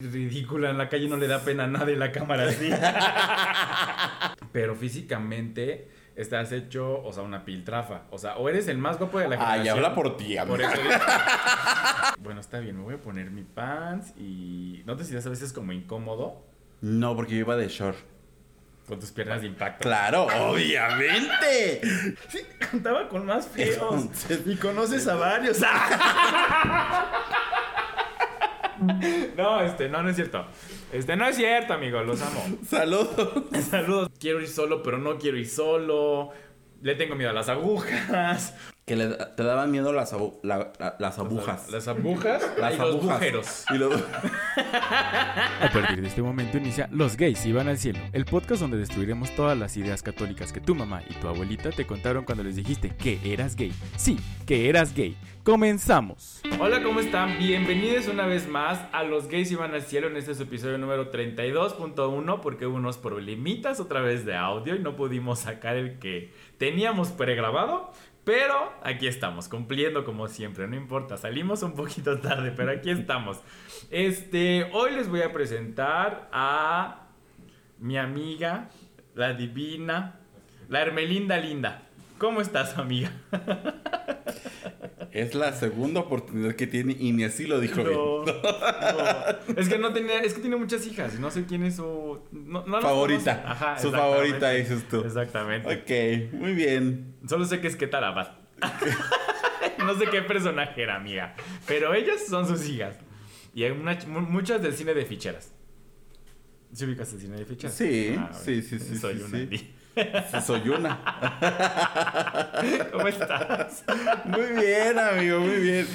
ridícula en la calle, no le da pena a nadie la cámara así. Pero físicamente estás hecho, o sea, una piltrafa. O sea, o eres el más guapo de la generación. Ay, habla por ti, Por amiga. eso digo- bueno, está bien, me voy a poner mi pants y... ¿No te sientes a veces como incómodo No, porque yo iba de short. con tus piernas de impacto? Claro, obviamente. Sí, contaba con más feos. Entonces- y conoces a varios. no, este, no, no es cierto. Este, no es cierto, amigo, los amo. Saludos. Saludos. Quiero ir solo, pero no quiero ir solo. Le tengo miedo a las agujas. Que le- te daban miedo las, abu- la- la- las agujas. Las agujas Las y los agujas. agujeros. Y los- A partir de este momento inicia Los gays iban al cielo, el podcast donde destruiremos todas las ideas católicas que tu mamá y tu abuelita te contaron cuando les dijiste que eras gay. Sí, que eras gay. Comenzamos. Hola, ¿cómo están? Bienvenidos una vez más a Los Gays Iban al Cielo en este es episodio número 32.1 porque hubo unos problemitas otra vez de audio y no pudimos sacar el que teníamos pregrabado. Pero aquí estamos, cumpliendo como siempre, no importa, salimos un poquito tarde, pero aquí estamos. Este, hoy les voy a presentar a mi amiga, la divina, la Hermelinda Linda. ¿Cómo estás, amiga? es la segunda oportunidad que tiene y ni así lo dijo No, bien. no. Es que no tenía, es que tiene muchas hijas y no sé quién es su no, Favorita. Ajá, Su favorita, dices tú. Exactamente. Ok, muy bien. Solo sé que es Ketara Abad. no sé qué personaje era, amiga. Pero ellas son sus hijas. Y hay una- muchas del cine de ficheras. ¿Sí ubicas el cine de ficheras? Sí, Ah, sí, sí, sí, Soy sí, una. sí. Soy una. ¿Cómo estás? Muy bien, amigo, muy bien.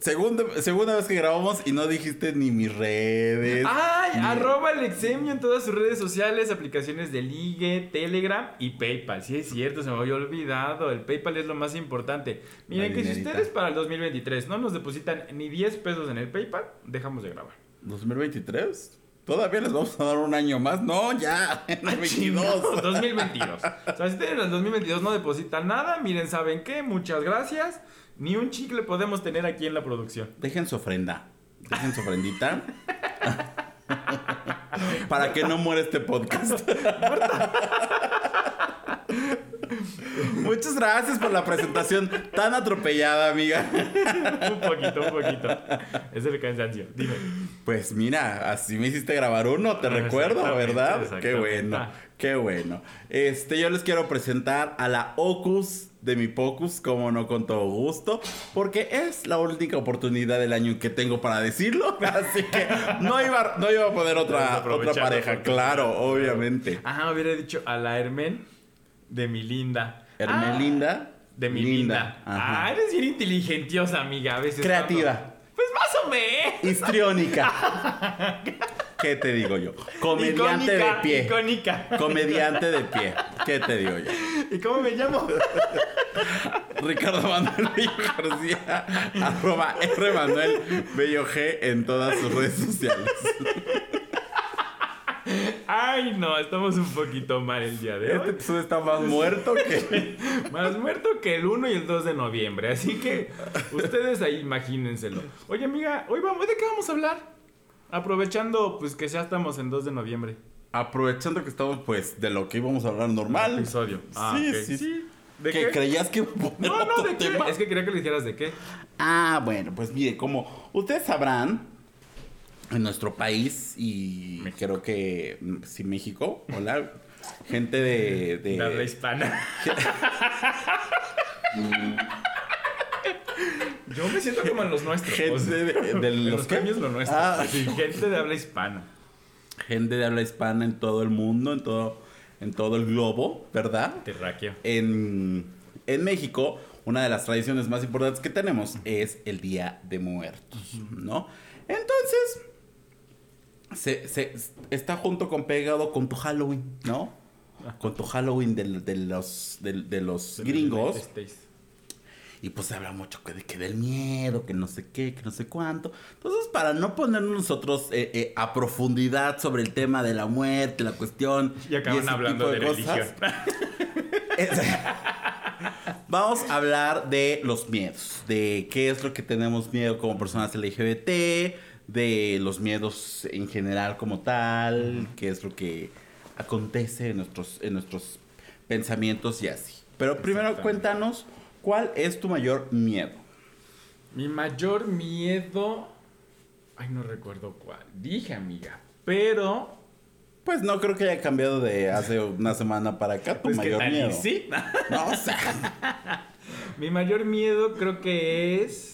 Segunda, segunda vez que grabamos y no dijiste ni mis redes. ¡Ay! ni- Arroba Alexemio en todas sus redes sociales, aplicaciones de Ligue, Telegram y PayPal. Sí, es cierto, se me había olvidado. El PayPal es lo más importante. Miren que si ustedes para el 2023 no nos depositan ni 10 pesos en el PayPal, dejamos de grabar. ¿2023? ¿Todavía les vamos a dar un año más? No, ya, en el 22. 2022. O sea, si ustedes en el 2022 no depositan nada, miren, ¿saben qué? Muchas gracias. Ni un chicle podemos tener aquí en la producción. Dejen su ofrenda. Dejen su ofrendita. Para que no muera este podcast. Muchas gracias por la presentación tan atropellada, amiga. Un poquito, un poquito. Es el cansancio. Dime. Pues mira, así me hiciste grabar uno, te Ah, recuerdo, ¿verdad? Qué bueno, Ah. qué bueno. Este, yo les quiero presentar a la Ocus de mi Pocus, como no con todo gusto, porque es la única oportunidad del año que tengo para decirlo, así que no iba, no iba a poner otra, otra pareja, claro, obviamente. Ah, hubiera dicho a la Hermen de mi linda. Hermelinda. Ah, de mi linda. Ah, eres bien inteligentiosa, amiga. A veces. Creativa. cuando- Pues más o menos. Histriónica. ¿Qué te digo yo? Comediante Icónica, de pie. Icónica. Comediante de pie. ¿Qué te digo yo? ¿Y cómo me llamo? Ricardo Manuel Bello García, arroba R Manuel Bello G en todas sus redes sociales. Ay, no, estamos un poquito mal el día de Este hoy. episodio está más muerto que. Más muerto que el 1 y el 2 de noviembre. Así que ustedes ahí imagínenselo. Oye, amiga, hoy vamos, ¿de qué vamos a hablar? Aprovechando, pues que ya estamos en 2 de noviembre. Aprovechando que estamos, pues, de lo que íbamos a hablar normal. Episodio. Ah, sí, sí, sí. ¿De ¿Que qué? creías que No, no, ¿de qué? Es que quería que le dijeras de qué. Ah, bueno, pues mire, como ustedes sabrán, en nuestro país y creo que mm, sí, México, hola, gente de. de- De habla hispana. Yo me siento como en los nuestros. Gente o sea, de, de en los premios lo nuestro. Ah, Sí, gente de habla hispana. gente de habla hispana en todo el mundo, en todo, en todo el globo, ¿verdad? Terráqueo. En, en México, una de las tradiciones más importantes que tenemos es el Día de Muertos, ¿no? Entonces, se, se- está junto con pegado con tu Halloween, ¿no? Con tu Halloween del- de, los, de los gringos. Y pues se habla mucho que, de, que del miedo, que no sé qué, que no sé cuánto. Entonces, para no ponernos nosotros eh, eh, a profundidad sobre el tema de la muerte, la cuestión. Y acaban ese hablando tipo de, cosas, religión. es- Vamos a hablar de los miedos, de qué es lo que tenemos miedo como personas LGBT, de los miedos en general como tal, qué es lo que acontece en nuestros, en nuestros pensamientos y así. Pero primero cuéntanos, ¿cuál es tu mayor miedo? Mi mayor miedo. Ay, no recuerdo cuál. Dije, amiga. Pero. Pues no creo que haya cambiado de hace una semana para acá tu Pues mayor miedo. sí. No, o sea, Mi mayor miedo creo que es.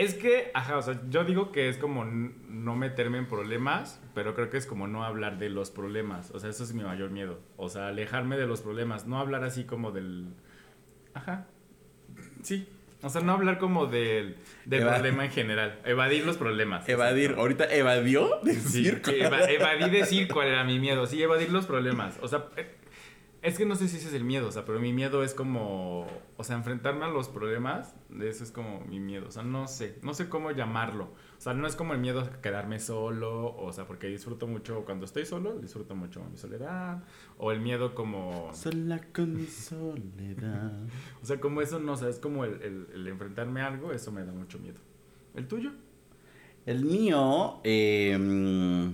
Es que, ajá, o sea, yo digo que es como no meterme en problemas, pero creo que es como no hablar de los problemas. O sea, eso es mi mayor miedo. O sea, alejarme de los problemas, no hablar así como del. Ajá. Sí. O sea, no hablar como del, del Eva- problema en general. Evadir los problemas. evadir. Ahorita evadió Sí, decir que eva- evadí decir cuál era mi miedo. Sí, evadir los problemas. O sea, eh, es que no sé si ese es el miedo, o sea, pero mi miedo es como, o sea, enfrentarme a los problemas, eso es como mi miedo. O sea, no sé, no sé cómo llamarlo. O sea, no es como el miedo a quedarme solo, o sea, porque disfruto mucho cuando estoy solo, disfruto mucho mi soledad, o el miedo como, Sola con mi soledad. o sea, como eso, no, o sea, es como el, el- el enfrentarme a algo, eso me da mucho miedo. ¿El tuyo? El mío, eh,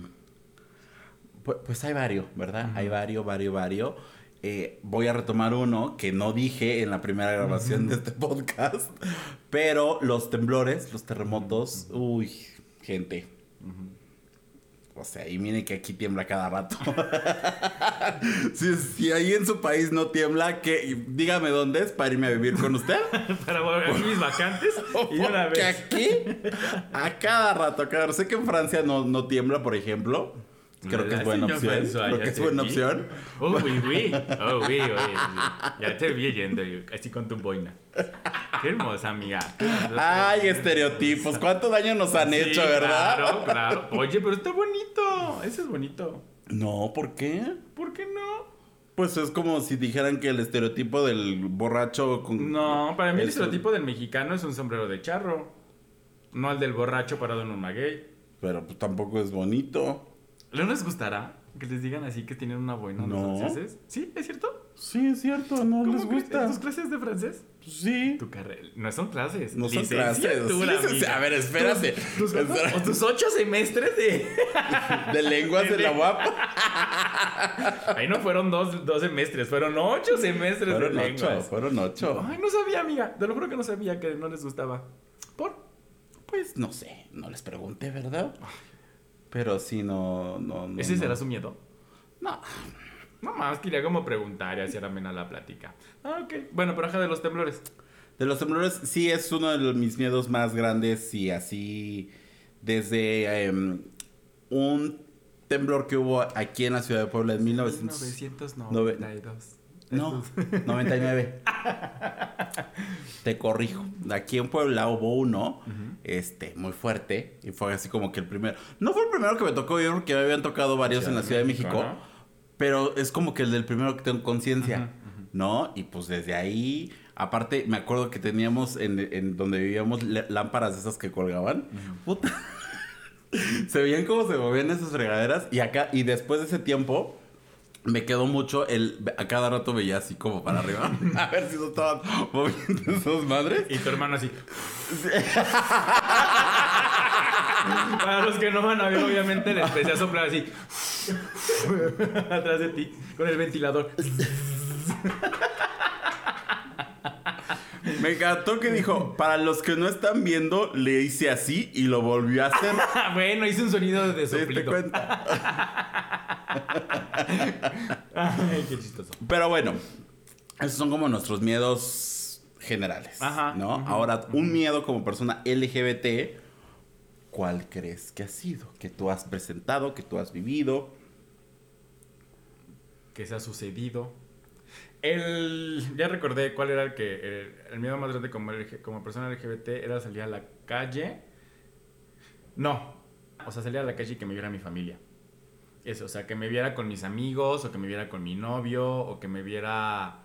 pues, pues hay varios, ¿verdad? Hay varios, varios, varios. Eh, voy a retomar uno que no dije en la primera grabación de este podcast, pero los temblores, los terremotos, uy, gente. O sea, y miren que aquí tiembla cada rato. si, si ahí en su país no tiembla, que dígame dónde es para irme a vivir con usted. Para volver a mis vacantes y una vez. aquí, a cada rato, rato. Sé que en Francia no, no tiembla, por ejemplo. Creo que es buena opción. Creo que es buena vi. opción. Oh, oui, oui. Oh, oui, oui. Ya te vi yendo, yo, así con tu boina. Qué hermosa, amiga. Ay, estereotipos. ¿Cuánto daño nos han Sí, hecho, verdad? Claro, claro. Oye, pero está bonito. Ese es bonito. No, ¿por qué? ¿Por qué no? Pues es como si dijeran que el estereotipo del borracho con... No, para mí el Eso. estereotipo del mexicano es un sombrero de charro. No el del borracho parado en un maguey. Pero pues tampoco es bonito. ¿No les gustará que les digan así que tienen una boina los No. franceses? ¿Sí? ¿Es cierto? Sí, es cierto, no les ¿Cómo crees? gusta. ¿En tus clases de francés? Pues sí. Tu carrera. No son clases. No son clases. a ver, espérate. Tus, tus- o tus ocho semestres de. De lenguas de la guapa. Ahí no fueron dos, dos semestres, fueron ocho semestres Fueron de ocho, lenguas. fueron ocho. Ay, no sabía, amiga. Te lo juro que no sabía que no les gustaba. ¿Por? Pues no sé, no les pregunté, ¿verdad? Pero sí, no, no, no. ¿Ese no. será su miedo? No, No más, quería como preguntar y hacer amena la plática. Ah, ok. Bueno, pero ajá de los temblores. De los temblores sí es uno de los- mis miedos más grandes y así desde em, un temblor que hubo aquí en la ciudad de Puebla en 1900. 1992. No, 99. Te corrijo. Aquí en Puebla hubo uno, este, muy fuerte. Y fue así como que el primero. No fue el primero que me tocó vivir porque me habían tocado varios en la Ciudad de México. ¿no? Pero es como que el del primero que tengo conciencia, ¿no? Y pues desde ahí, aparte, me acuerdo que teníamos en, en donde vivíamos lámparas de esas que colgaban. Puta. se veían como se movían esas fregaderas. Y acá, y después de ese tiempo, me quedó mucho el. A cada rato veía así como para arriba. a ver si no estaban moviendo esas madres. Y tu hermano así. Para los que no van a ver, obviamente le empecé a soplar así. Atrás de ti, con el ventilador. Me encantó que dijo: Para los que no están viendo, le hice así y lo volvió a hacer. bueno, hice un sonido de ¿Sí te cuenta? Ay, qué chistoso. Pero bueno, esos son como nuestros miedos generales. Ajá, ¿No? Ahora, un miedo como persona LGBT, ¿cuál crees que ha sido? Que tú has presentado, que tú has vivido. que se ha sucedido. El, ya recordé cuál era el que el, el miedo más grande como, como persona LGBT era salir a la calle. No, o sea, salir a la calle y que me viera mi familia. Eso, o sea, que me viera con mis amigos, o que me viera con mi novio, o que me viera...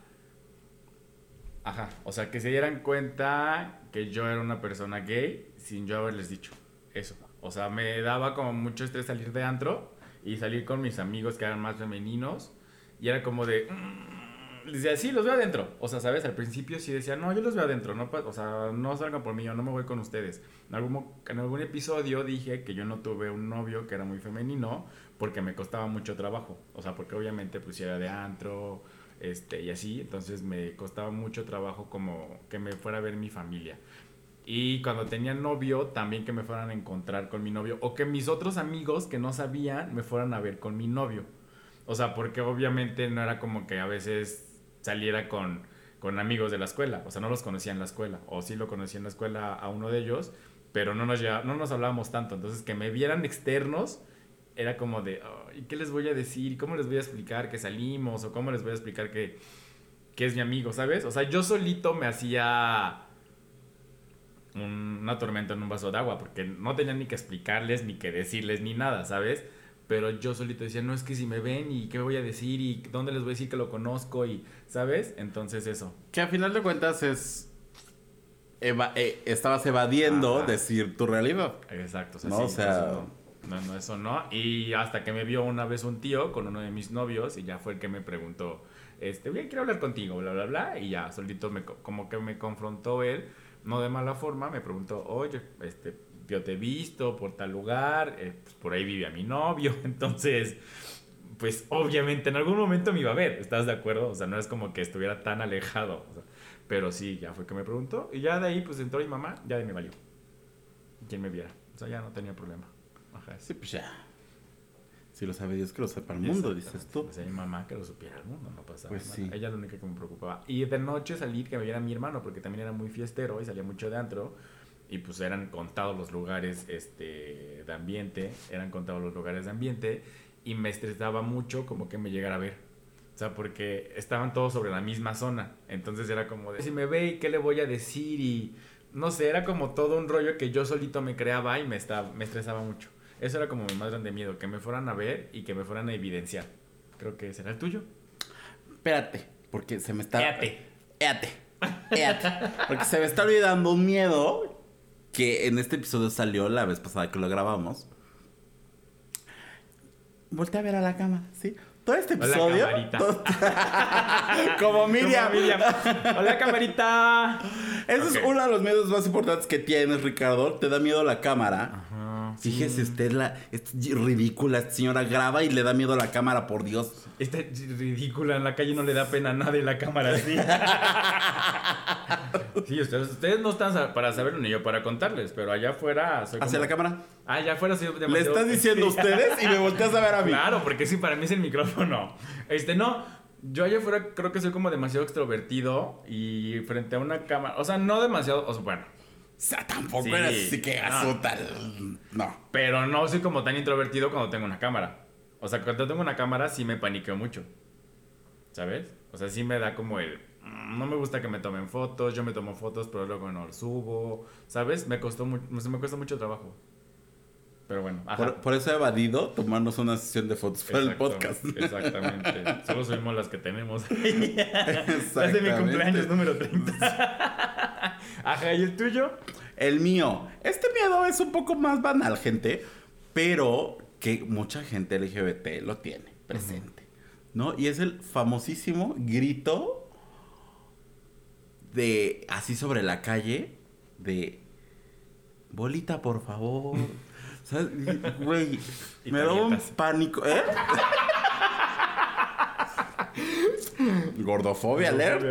Ajá, o sea, que se dieran cuenta que yo era una persona gay sin yo haberles dicho eso. O sea, me daba como mucho estrés salir de antro y salir con mis amigos que eran más femeninos. Y era como de... "Mm, decía, sí, los veo adentro. O sea, ¿sabes? Al principio sí decía, no, yo los veo adentro. O sea, no salgan por mí, yo no me voy con ustedes. En algún episodio dije que yo no tuve un novio que era muy femenino porque me costaba mucho trabajo. O sea, porque obviamente pues era de antro este, y así. Entonces me costaba mucho trabajo como que me fuera a ver mi familia. Y cuando tenía novio, también que me fueran a encontrar con mi novio. O que mis otros amigos que no sabían me fueran a ver con mi novio. O sea, porque obviamente no era como que a veces saliera con, con amigos de la escuela. O sea, no los conocía en la escuela. O sí lo conocía en la escuela a uno de ellos, pero no nos, no nos hablábamos tanto. Entonces, que me vieran externos era como de, ¿y qué les voy a decir? ¿Cómo les voy a explicar que salimos? ¿O cómo les voy a explicar que, que es mi amigo? ¿Sabes? O sea, yo solito me hacía una tormenta en un vaso de agua porque no tenía ni que explicarles, ni que decirles, ni nada, ¿sabes? Pero yo solito decía, no es que si me ven y qué voy a decir y dónde les voy a decir que lo conozco y, ¿sabes? Entonces eso. Que a final de cuentas es... Eh, estabas evadiendo decir tu realidad. Exacto. O no, o sea... No, no, eso no. Y hasta que me vio una vez un tío con uno de mis novios y ya fue el que me preguntó, este, bien, quiero hablar contigo, bla, bla, bla. Y ya solito me, como que me confrontó él, no de mala forma, me preguntó, oye, este, yo te he visto por tal lugar, eh, pues por ahí vivía mi novio, entonces, pues obviamente en algún momento me iba a ver, ¿estás de acuerdo? O sea, no es como que estuviera tan alejado, pero sí, ya fue que me preguntó y ya de ahí pues entró mi mamá, ya de me valió. Quien me viera, o sea, ya no tenía problema. Sí, pues ya. Si lo sabe Dios, que lo sepa el mundo, dices tú. Pues mi mamá que lo supiera el mundo, no pasaba pues Sí. Ella es la única que me preocupaba. Y de noche salir que me viera mi hermano, porque también era muy fiestero y salía mucho de antro y pues eran contados los lugares este, de ambiente, eran contados los lugares de ambiente y me estresaba mucho como que me llegara a ver. O sea, porque estaban todos sobre la misma zona. Entonces era como de, si me ve, ¿qué le voy a decir? Y no sé, era como todo un rollo que yo solito me creaba y me, estaba, me estresaba mucho. Eso era como mi más grande miedo, que me fueran a ver y que me fueran a evidenciar. Creo que será el tuyo. Espérate, porque se me está... Éate. Éate. Éate. Porque se me está olvidando un miedo que en este episodio salió la vez pasada que lo grabamos. Volté a ver a la cama, ¿sí? Todo este episodio. Hola, Como Miriam. Hola, camarita. Ese es uno de los miedos más importantes que tienes, Ricardo. Te da miedo la cámara. Fíjese usted, la, es ridícula, esta señora graba y le da miedo a la cámara, por Dios. Esta ridícula, en la calle no le da pena a nadie la cámara así. sí, ustedes, ustedes no están para saberlo ni yo para contarles, pero allá afuera soy ¿Hacia la cámara? Ah, allá afuera soy demasiado... Le estás diciendo ustedes y me volteas a ver a mí. Claro, porque sí, para mí es el micrófono. Este, no, yo allá afuera creo que soy como demasiado extrovertido y frente a una cámara, o sea, no demasiado, o sea, bueno sea, tampoco era así que no. tal. No. Pero no soy como tan introvertido cuando tengo una cámara. O sea, cuando tengo una cámara sí me paniqueo mucho. ¿Sabes? O sea, sí me da como el. Mm, no me gusta que me tomen fotos, yo me tomo fotos, pero luego no subo. ¿Sabes? Me costó me cuesta mucho trabajo. Pero bueno. Por, eso he evadido tomarnos una sesión de fotos para el podcast. Exactamente. Solo subimos las que tenemos. las de mi cumpleaños número 30. Ajá, ¿y el tuyo? El mío. Este miedo es un poco más banal, gente. Pero que mucha gente LGBT lo tiene presente. ¿No? Y es el famosísimo grito de así sobre la calle de bolita, por favor. Güey, me da un pánico. ¿Eh? Gordofobia alert.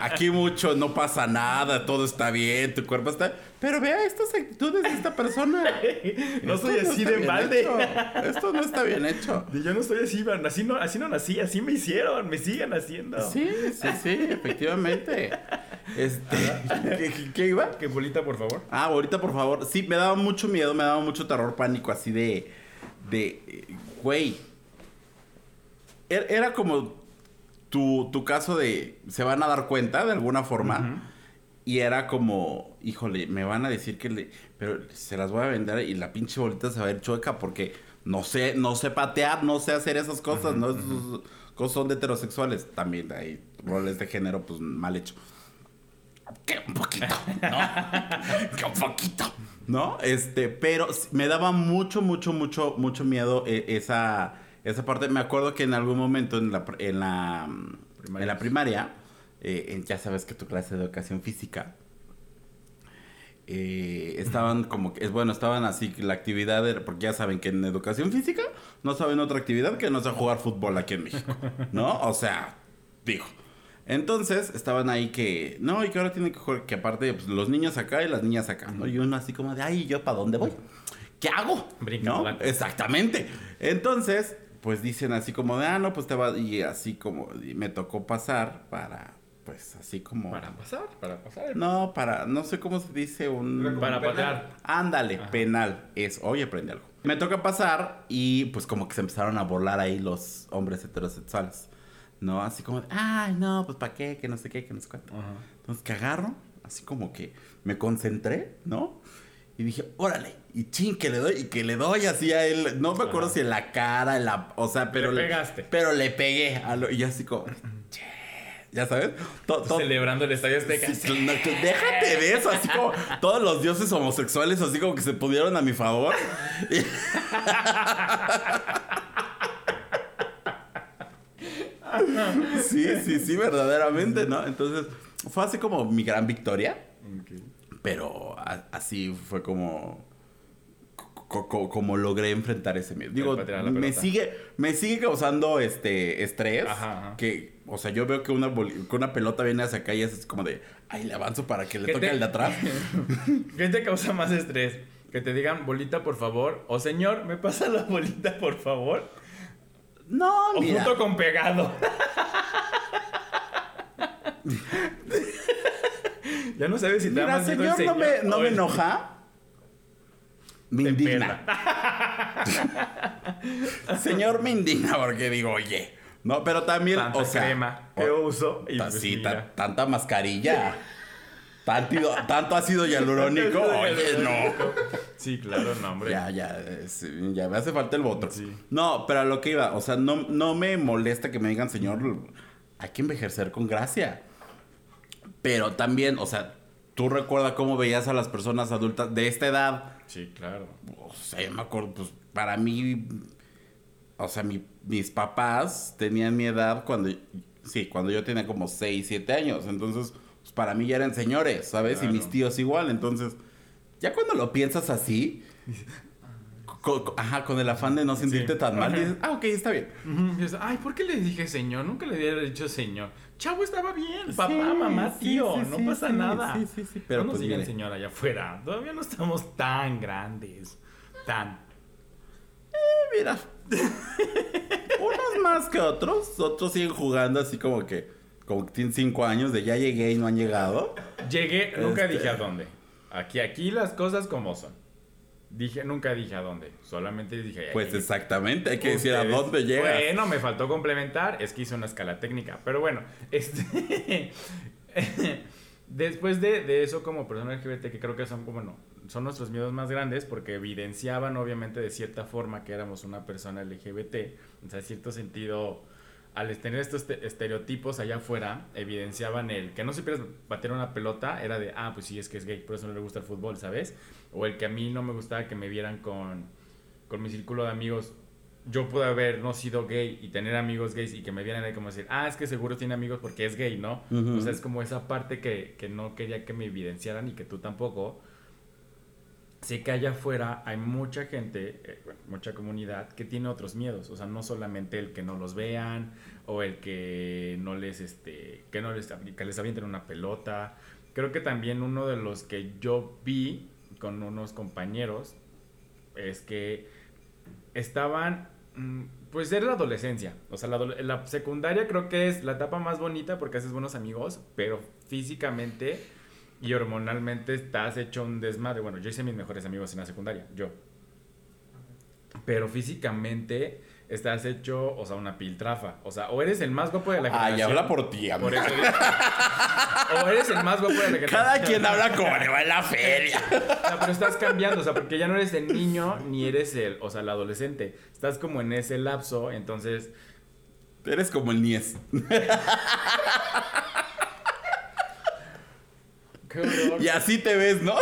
Aquí mucho no pasa nada, todo está bien, tu cuerpo está. Pero vea estas actitudes de esta persona. no soy así de balde. Esto no está bien hecho. Yo no soy así, así no, así no nací, así me hicieron, me siguen haciendo. Sí, sí, sí, efectivamente. Este, ¿qué, iba? Que bolita, por favor. Ah, bolita, por favor. Sí, me daba mucho miedo, me daba mucho terror, pánico, así de. De. Güey. Er, era como tu, tu caso de. Se van a dar cuenta de alguna forma. Y era como, híjole, me van a decir que le, pero se las voy a vender y la pinche bolita se va a ir chueca porque no sé, no sé patear, no sé hacer esas cosas, ¿no? cosas son de heterosexuales. También hay roles de género, pues mal hecho. Que un poquito, ¿no? que un poquito, ¿no? Este, pero me daba mucho, mucho, mucho, mucho miedo eh, esa, esa parte. Me acuerdo que en algún momento en la, en la primaria. En la primaria, eh, en- ya sabes que tu clase de educación física, eh, estaban como que, es bueno, estaban así, la actividad, era- porque ya saben que en educación física no saben otra actividad que no sea jugar fútbol aquí en México, ¿no? O sea, digo. Entonces, estaban ahí que, no, y que ahora tienen que jugar, que aparte, pues, los niños acá y las niñas acá, ¿no? Y uno así como de, ay, ¿yo para dónde voy? ¿Qué hago? Brinca ¿No? Exactamente. Entonces, pues dicen así como de, ah, no, pues te va, y así como, y me tocó pasar para, pues así como... Para pasar, para pasar. No, para, no sé cómo se dice un... Para patear. Ándale, Ajá. penal. Es, oye, aprende algo. Me toca pasar y pues como que se empezaron a volar ahí los hombres heterosexuales. ¿No? Así como, de, ay, no, pues para qué, que no sé qué, que no sé cuánto. Ajá. Entonces que agarro, así como que me concentré, ¿no? Y dije, órale, y chin, que le doy, y que le doy así a él. No me acuerdo Ajá. si en la cara, en la. O sea, pero. Le pegaste. Pero le pegué. A lo, y así como. Ya sabes. To- to- Celebrando el estadio Azteca. Sí, no, déjate de eso, así como todos los dioses homosexuales, así como que se pudieron a mi favor. Y- sí, sí, sí, verdaderamente, ¿no? Entonces, fue así como mi gran victoria, pero a- así fue como. co- co- como logré enfrentar ese miedo. Digo, me sigue, me sigue causando este estrés. Ajá, ajá. Que, o sea, yo veo que una, que una pelota viene hacia acá y es como de, ay, le avanzo para que le ¿Qué toque te- al de atrás. ¿Qué te causa más estrés? Que te digan bolita, por favor. O señor, ¿me pasa la bolita, por favor? No, O mira. junto con pegado. ya no sabes si te Mira, el señor, no me, no me enoja. Me Te indigna. señor, me indigna porque digo, oye. No, pero también, Tanta o sea. crema que o- uso y ta- pues sí, ta- tanta mascarilla. Tanto, tanto ácido hialurónico. Oye, no. Sí, claro, no, hombre. Ya, ya, ya me hace falta el voto. Sí. No, pero a lo que iba, o sea, no, no me molesta que me digan, señor, hay que envejecer con gracia. Pero también, o sea, tú recuerdas cómo veías a las personas adultas de esta edad. Sí, claro. O sea, yo me acuerdo, pues para mí, o sea, mi- mis papás tenían mi edad cuando, sí, cuando yo tenía como 6, 7 años. Entonces, pues para mí ya eran señores, ¿sabes? Claro. Y mis tíos igual. Entonces, ya cuando lo piensas así, ajá, con el afán de no sentirte Sí. tan mal, dices, ah, ok, está bien. Ay, ¿por qué le dije señor? Nunca le hubiera dicho señor. Chavo estaba bien, papá, Sí, mamá, tío, sí, no pasa nada. sí, sí, sí, pero no nos pues digan mire. señor allá afuera. Todavía no estamos tan grandes. Tan. Mira, unos más que otros, otros siguen jugando así como que, como que tienen 5 años de ya llegué y no han llegado. Llegué, nunca Este- dije a dónde. Aquí, aquí las cosas como son. Dije, nunca dije a dónde. Solamente dije. Pues "Ay, exactamente, hay que decir a ustedes". dónde llegas. Bueno, me faltó complementar. Es que hice una escala técnica. Pero bueno, este. Después de, de eso, como persona LGBT, que creo que son como no, son nuestros miedos más grandes porque evidenciaban, obviamente, de cierta forma que éramos una persona LGBT. O sea, en cierto sentido, al tener estos te- estereotipos allá afuera, evidenciaban el que no supieras bater una pelota, era de, ah, pues sí, es que es gay, por eso no le gusta el fútbol, ¿sabes? O el que a mí no me gustaba que me vieran con, con mi círculo de amigos. Yo pude haber no sido gay y tener amigos gays y que me vieran ahí como decir, ah, es que seguro tiene amigos porque es gay, ¿no? Ujú. O sea, es como esa parte que, que no quería que me evidenciaran y que tú tampoco. Sé que allá afuera hay mucha gente, eh, bueno, mucha comunidad que tiene otros miedos, o sea, no solamente el que no los vean o el que no les, este, que no les, que les avienten una pelota. Creo que también uno de los que yo vi con unos compañeros es que estaban, mm, pues era la adolescencia, o sea, la, la secundaria creo que es la etapa más bonita porque haces buenos amigos, pero físicamente y hormonalmente estás hecho un desmadre. Bueno, yo hice mis mejores amigos en la secundaria, yo. Pero físicamente estás hecho, o sea, una piltrafa. O sea, o eres el más guapo de la Ay, generación. habla por ti, amigo. Por eso. O eres el más guapo de la generación. Cada quien habla como le va en la feria. O sea, pero estás cambiando, o sea, porque ya no eres el niño ni eres el, o sea, el adolescente. Estás como en ese lapso, entonces Eres como el Nies. qué horror. Y así te ves, ¿no?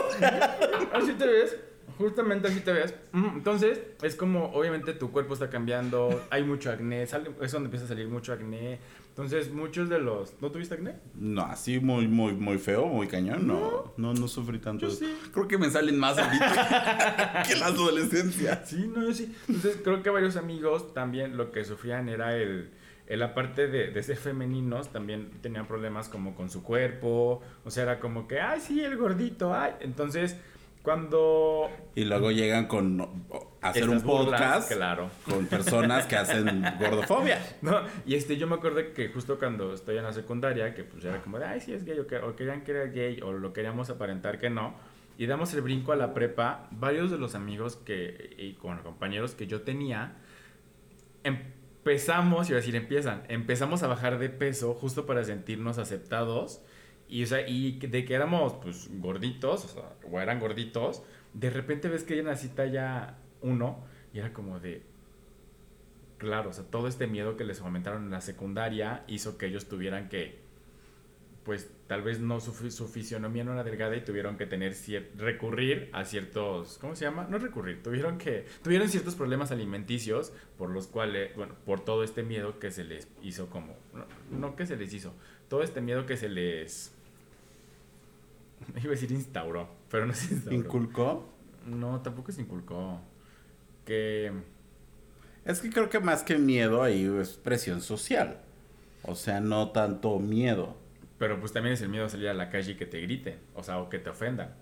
Así te ves. Justamente así te ves. Ujú, Entonces, es como, obviamente, tu cuerpo está cambiando, hay mucho acné, sale, es donde empieza a salir mucho acné. Entonces, muchos de los... ¿No tuviste acné? No, así muy, muy, muy feo, muy cañón. No, no, no sufrí tanto. Yo eso. sí. Creo que me salen más ahorita que en la adolescencia. Sí, no, yo sí. Entonces, creo que varios amigos también lo que sufrían era el... el aparte de, de ser femeninos, también tenían problemas como con su cuerpo. O sea, era como que, ay, sí, el gordito, ay. Entonces, cuando... Y luego llegan con hacer un burlas, podcast Claro. con personas que hacen gordofobia. No, y este, yo me acuerdo que justo cuando estoy en la secundaria, que pues era como de, ay, sí es gay, o, que, o querían que era gay, o lo queríamos aparentar que no, y damos el brinco a la prepa, varios de los amigos que, y con compañeros que yo tenía, empezamos, iba a decir empiezan, empezamos a bajar de peso justo para sentirnos aceptados, y, o sea, y de que éramos, pues, gorditos, o sea, o eran gorditos, de repente ves que una cita ya uno, y era como de, Claro, o sea, todo este miedo que les fomentaron en la secundaria hizo que ellos tuvieran que, pues tal vez no su, su fisionomía no era delgada y tuvieron que tener cier- recurrir a ciertos, ¿cómo se llama? No recurrir, tuvieron que, tuvieron ciertos problemas alimenticios por los cuales, bueno, por todo este miedo que se les hizo como, no, no que se les hizo, todo este miedo que se les, iba a decir instauró, pero no se instauró. ¿Inculcó? no, tampoco se inculcó. Que... Es que creo que más que miedo ahí es presión social. O sea, no tanto miedo. Pero pues también es el miedo a salir a la calle y que te griten, o sea, o que te ofendan,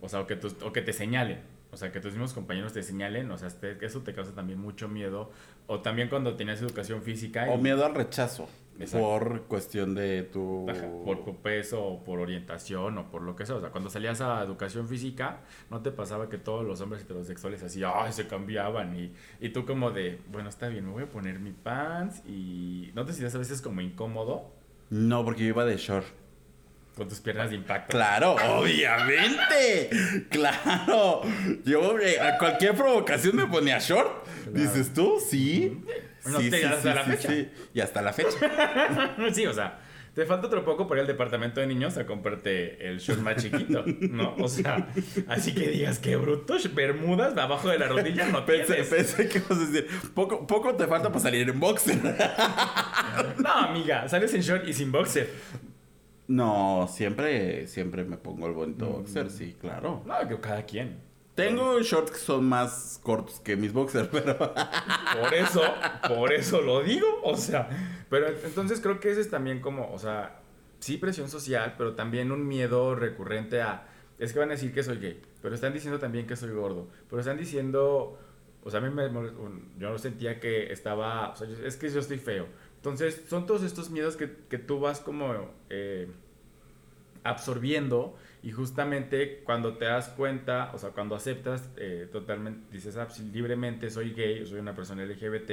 o sea, o que, tus- o que te señalen, o sea, que tus mismos compañeros te señalen, o sea, este- eso te causa también mucho miedo, o también cuando tenías educación física, y- O miedo al rechazo. Exacto. Por cuestión de tu... Ajá, por tu peso, o por orientación, o por lo que sea, o sea, cuando salías a educación física, no te pasaba que todos los hombres heterosexuales así, ay, se cambiaban, y, y tú como de, bueno, está bien, me voy a poner mi pants, y no te sientes a veces como incómodo No, porque yo iba de short. con tus piernas de impacto. Claro, obviamente. Claro. Yo eh, a cualquier provocación me ponía short. Dices tú, sí. No sí, te- sí, hasta sí, la sí, fecha. sí. Y hasta la fecha. Sí, o sea, te falta otro poco para ir al departamento de niños a comprarte el short más chiquito, ¿no? O sea, así que digas que bruto, bermudas abajo de la rodilla no Pensé, tienes. pensé que a decir, poco, poco te falta para salir en boxer. No, amiga, sales en short y sin boxer. No, siempre, siempre me pongo el Mm. bonito boxer, sí, claro. No, que cada quien. Tengo shorts que son más cortos que mis boxers, pero... Por eso, por eso lo digo, o sea, pero entonces creo que ese es también como, o sea, sí presión social, pero también un miedo recurrente a, es que van a decir que soy gay, pero están diciendo también que soy gordo, pero están diciendo, o sea, a mí me, yo no sentía que estaba, o sea, es que yo estoy feo. Entonces, son todos estos miedos que, que tú vas como eh, absorbiendo y justamente cuando te das cuenta, o sea, cuando aceptas eh, totalmente, dices ah, sí, libremente soy gay, soy una persona LGBT,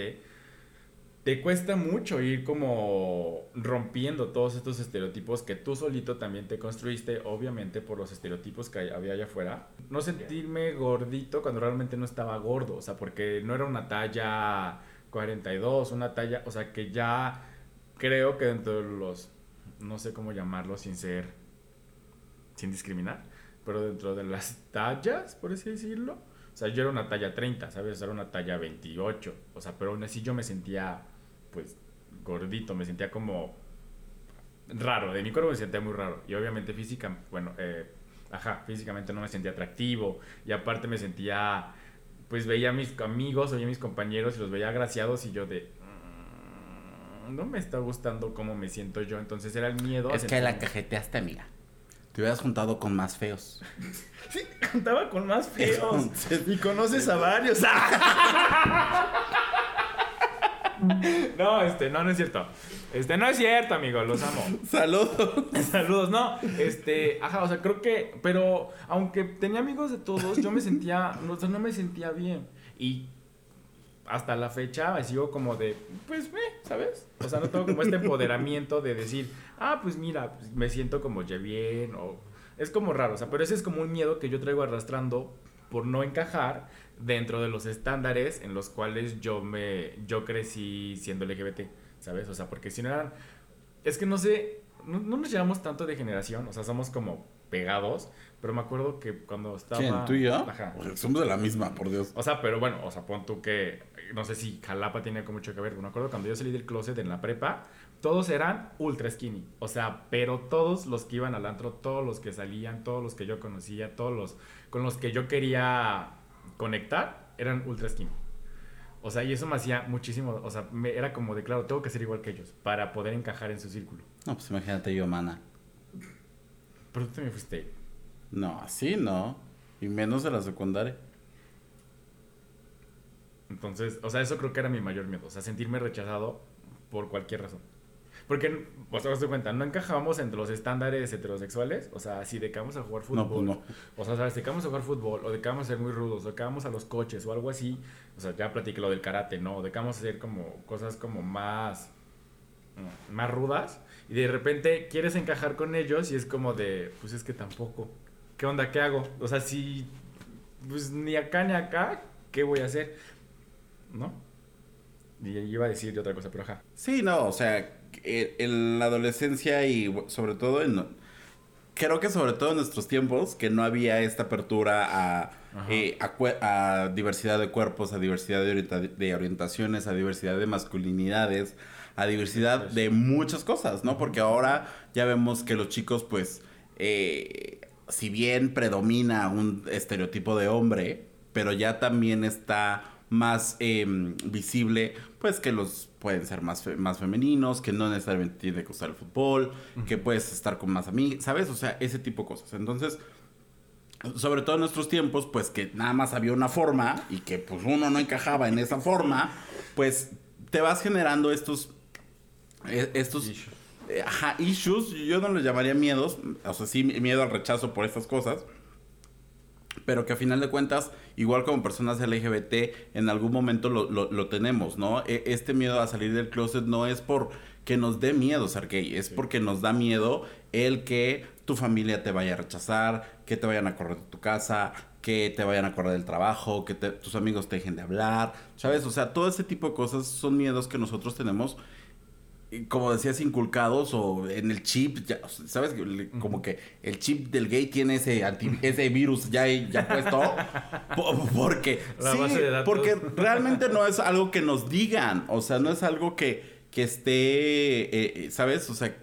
te cuesta mucho ir como rompiendo todos estos estereotipos que tú solito también te construiste, obviamente por los estereotipos que había allá afuera. No sentirme gordito cuando realmente no estaba gordo, o sea, porque no era una talla 42, una talla, o sea, que ya creo que dentro de los, no sé cómo llamarlo sin ser, sin discriminar, pero dentro de las tallas, por así decirlo, o sea, yo era una talla 30, ¿sabes? Era una talla 28, o sea, pero aún así yo me sentía, pues, gordito, me sentía como raro, de mi cuerpo me sentía muy raro, y obviamente física, bueno, eh, ajá, físicamente no me sentía atractivo, y aparte me sentía, pues veía a mis amigos, veía a mis compañeros y los veía agraciados y yo de... "Mm, No me está gustando cómo me siento yo, entonces era el miedo. a Es que la cajeteaste, amiga. Te hubieras juntado con más feos. Sí, contaba con más feos. Entonces- y conoces a varios. no, este, no, no es cierto. Este, no es cierto, amigo, los amo. Saludos. Saludos, no. Este, ajá, o sea, creo que, pero aunque tenía amigos de todos, yo me sentía, no, no me sentía bien. Y hasta la fecha sigo como de, pues, eh, ¿sabes? O sea, no tengo como este empoderamiento de decir, ah, pues mira, pues, me siento como ya bien, o es como raro, o sea, pero ese es como un miedo que yo traigo arrastrando por no encajar dentro de los estándares en los cuales yo me, yo crecí siendo LGBT, ¿sabes? O sea, porque si no eran, es que no sé, no, no nos llevamos tanto de generación, o sea, somos como pegados, pero me acuerdo que cuando estaba... ¿Quién? ¿Tú y yo? Ajá. Somos de la misma, por Dios. O sea, pero bueno, o sea, pon tú que, no sé si Jalapa tiene como mucho que ver. Me acuerdo cuando yo salí del closet en la prepa, todos eran ultra skinny. O sea, pero todos los que iban al antro, todos los que salían, todos los que yo conocía, todos los con los que yo quería conectar, eran ultra skinny. O sea, y eso me hacía muchísimo, o sea, me, era como de, claro, tengo que ser igual que ellos para poder encajar en su círculo. No, pues imagínate yo, mana. Pero tú también fuiste. No, así no. Y menos de la secundaria. Entonces, o sea, eso creo que era mi mayor miedo. O sea, sentirme rechazado por cualquier razón. Porque, pues, te das cuenta, no encajábamos entre los estándares heterosexuales. O sea, si de que vamos a jugar fútbol. No, pues no. O sea, ¿sabes? De que vamos a jugar fútbol, o de que vamos a ser muy rudos, o de que vamos a los coches, o algo así. O sea, ya platiqué lo del karate, ¿no? O de que vamos a hacer como cosas como más. más rudas. Y de repente quieres encajar con ellos y es como de, pues es que tampoco. ¿Qué onda? ¿Qué hago? O sea, si. Pues ni acá ni acá, ¿qué voy a hacer? ¿No? Y iba a decir otra cosa, pero ajá. Sí, no, o sea, en la adolescencia y sobre todo en... Creo que sobre todo en nuestros tiempos, que no había esta apertura a, eh, a, diversidad de cuerpos, a diversidad de, orienta- de orientaciones, a diversidad de masculinidades, a diversidad de muchas cosas, ¿no? Porque ahora ya vemos que los chicos, pues, eh, si bien predomina un estereotipo de hombre, pero ya también está más em, visible, pues que los pueden ser más, fe- más femeninos, que no necesariamente tiene que gustar el fútbol, que puedes estar con más amigos, ¿sabes? O sea, ese tipo de cosas. Entonces, sobre todo en nuestros tiempos, pues que nada más había una forma y que pues uno no encajaba en esa forma, pues te vas generando estos, eh, estos Issues. eh, ajá, issues, yo no los llamaría miedos, o sea, sí miedo al rechazo por estas cosas, pero que a final de cuentas, igual como personas LGBT, en algún momento lo, lo- lo tenemos, ¿no? E- Este miedo a salir del closet no es por que nos dé miedo ser gay, es porque nos da miedo el que tu familia te vaya a rechazar, que te vayan a correr de tu casa, que te vayan a correr del trabajo, que te- tus amigos te dejen de hablar, ¿sabes? O sea, todo ese tipo de cosas son miedos que nosotros tenemos como decías, inculcados o en el chip, ya, ¿sabes? Como que el chip del gay tiene ese, anti- ese virus ya, ya puesto. po- porque, La sí, base de datos. porque realmente no es algo que nos digan, o sea, no es algo que, que esté, eh, eh, ¿sabes? O sea,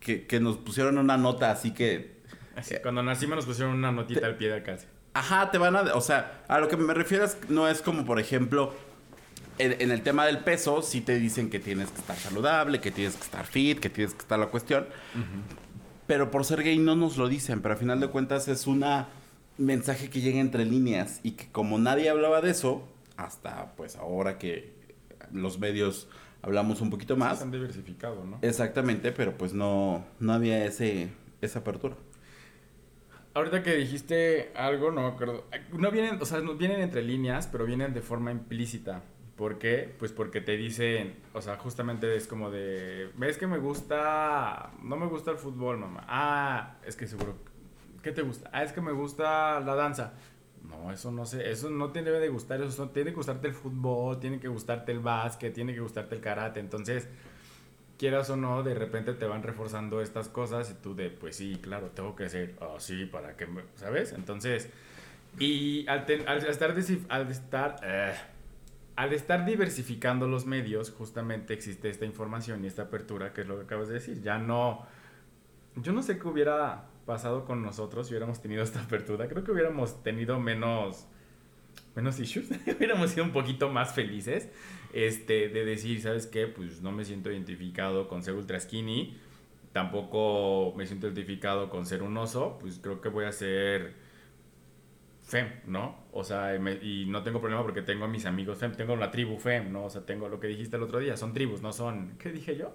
que, que nos pusieron una nota así que... Así, cuando nacimos nos pusieron una notita al pie de casa. Ajá, te van a... O sea, a lo que me refiero es, no es como, por ejemplo, en, en el tema del peso, sí te dicen que tienes que estar saludable, que tienes que estar fit, que tienes que estar la cuestión. Pero por ser gay no nos lo dicen, pero al final de cuentas es una mensaje que llega entre líneas y que como nadie hablaba de eso, hasta pues ahora que los medios hablamos un poquito Se más, han diversificado, ¿no? exactamente, pero pues no, no había ese, esa apertura. Ahorita que dijiste algo, no me acuerdo. No vienen, o sea, no vienen entre líneas, pero vienen de forma implícita. ¿Por qué? Pues porque te dicen, o sea, justamente es como de, ves que me gusta, no me gusta el fútbol, mamá. Ah, es que seguro, ¿qué te gusta? Ah, es que me gusta la danza. No, eso no sé, eso no te debe de gustar, eso tiene que gustarte el fútbol, tiene que gustarte el básquet, tiene que gustarte el karate. Entonces, quieras o no, de repente te van reforzando estas cosas y tú de, pues sí, claro, tengo que ser así para que, ¿sabes? Entonces, y al, ten- al estar, al estar, eh, al estar diversificando los medios, justamente existe esta información y esta apertura, que es lo que acabas de decir. Ya no, yo no sé qué hubiera pasado con nosotros si hubiéramos tenido esta apertura. Creo que hubiéramos tenido menos menos issues, hubiéramos sido un poquito más felices, este, de decir, ¿sabes qué? Pues no me siento identificado con ser ultra skinny, tampoco me siento identificado con ser un oso, pues creo que voy a ser fem, ¿no? O sea, me- y no tengo problema porque tengo a mis amigos fem, tengo la tribu fem, ¿no? O sea, tengo lo que dijiste el otro día, son tribus, no son, ¿qué dije yo?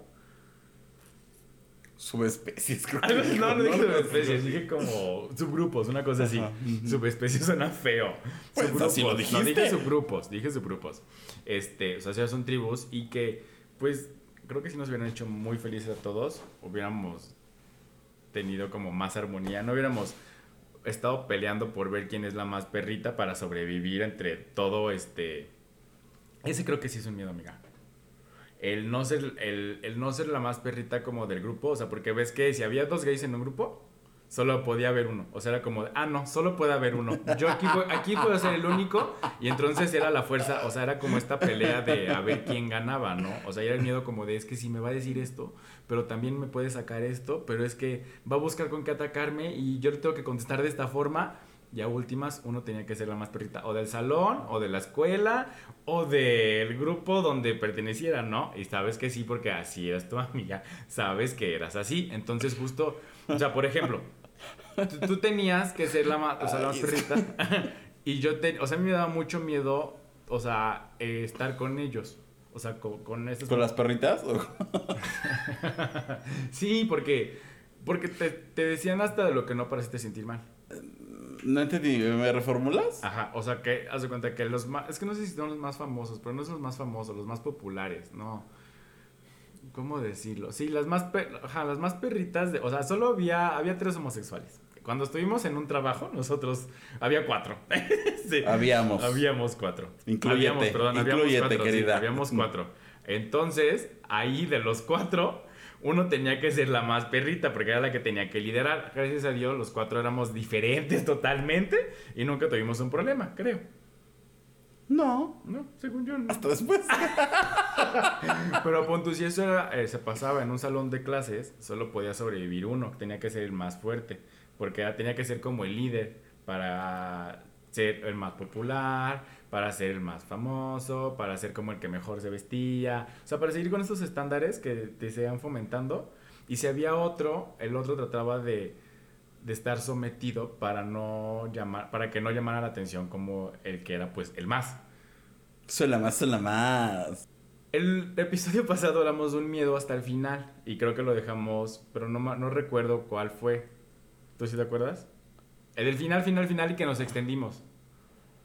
Subespecies, creo que no, no dije ¿no? subespecies, dije como subgrupos, una cosa así. Ajá. Subespecies suena feo. Pues, así lo No, dijiste. dije subgrupos, dije subgrupos. Este, o sea, son tribus y que, pues, creo que si nos hubieran hecho muy felices a todos, hubiéramos tenido como más armonía, no hubiéramos estado peleando por ver quién es la más perrita para sobrevivir entre todo este... Ese creo que sí es un miedo, amiga. El no ser el, el no ser la más perrita como del grupo, o sea, porque ves que si había dos gays en un grupo, solo podía haber uno. O sea, era como, de, ah, no, solo puede haber uno. Yo aquí, aquí puedo ser el único. Y entonces era la fuerza, o sea, era como esta pelea de a ver quién ganaba, ¿no? O sea, era el miedo como de, es que si me va a decir esto, pero también me puede sacar esto, pero es que va a buscar con qué atacarme y yo le tengo que contestar de esta forma. Y últimas, uno tenía que ser la más perrita, o del salón, o de la escuela, o del grupo donde perteneciera, ¿no? Y sabes que sí, porque así eras tu amiga, sabes que eras así. Entonces, justo, o sea, por ejemplo, tú, tú tenías que ser la más, o sea, la más perrita, y yo, te, o sea, a mí me daba mucho miedo, o sea, eh, estar con ellos. O sea, con, con estos... ¿Con las perritas? Sí, porque, porque te, te decían hasta de lo que no pareciste sentir mal. No entendí, ¿me reformulas? Ajá, o sea que, haz de cuenta que los más, es que no sé si son los más famosos, pero no son los más famosos, los más populares, no. ¿Cómo decirlo? Sí, las más, per- ajá, las más perritas, de, o sea, solo había, había tres homosexuales. Cuando estuvimos en un trabajo, nosotros, había cuatro. Sí. Habíamos. Habíamos cuatro. Inclúyete, Habíamos, perdón, habíamos cuatro, sí, querida. habíamos cuatro. Entonces, ahí de los cuatro, uno tenía que ser la más perrita, porque era la que tenía que liderar. Gracias a Dios, los cuatro éramos diferentes totalmente y nunca tuvimos un problema, creo. No. No, según yo no. Hasta después. Pero punto, si eso era, eh, se pasaba en un salón de clases, solo podía sobrevivir uno, tenía que ser el más fuerte, porque tenía que ser como el líder para ser el más popular, para ser el más famoso, para ser como el que mejor se vestía, o sea, para seguir con estos estándares que te se van fomentando. Y si había otro, el otro trataba de, de estar sometido para no llamar, para que no llamara la atención como el que era pues el más. Soy la más, soy la más. El episodio pasado hablamos de un miedo hasta el final y creo que lo dejamos, pero no, no recuerdo cuál fue. ¿Tú sí te acuerdas? El del final, final, final y que nos extendimos.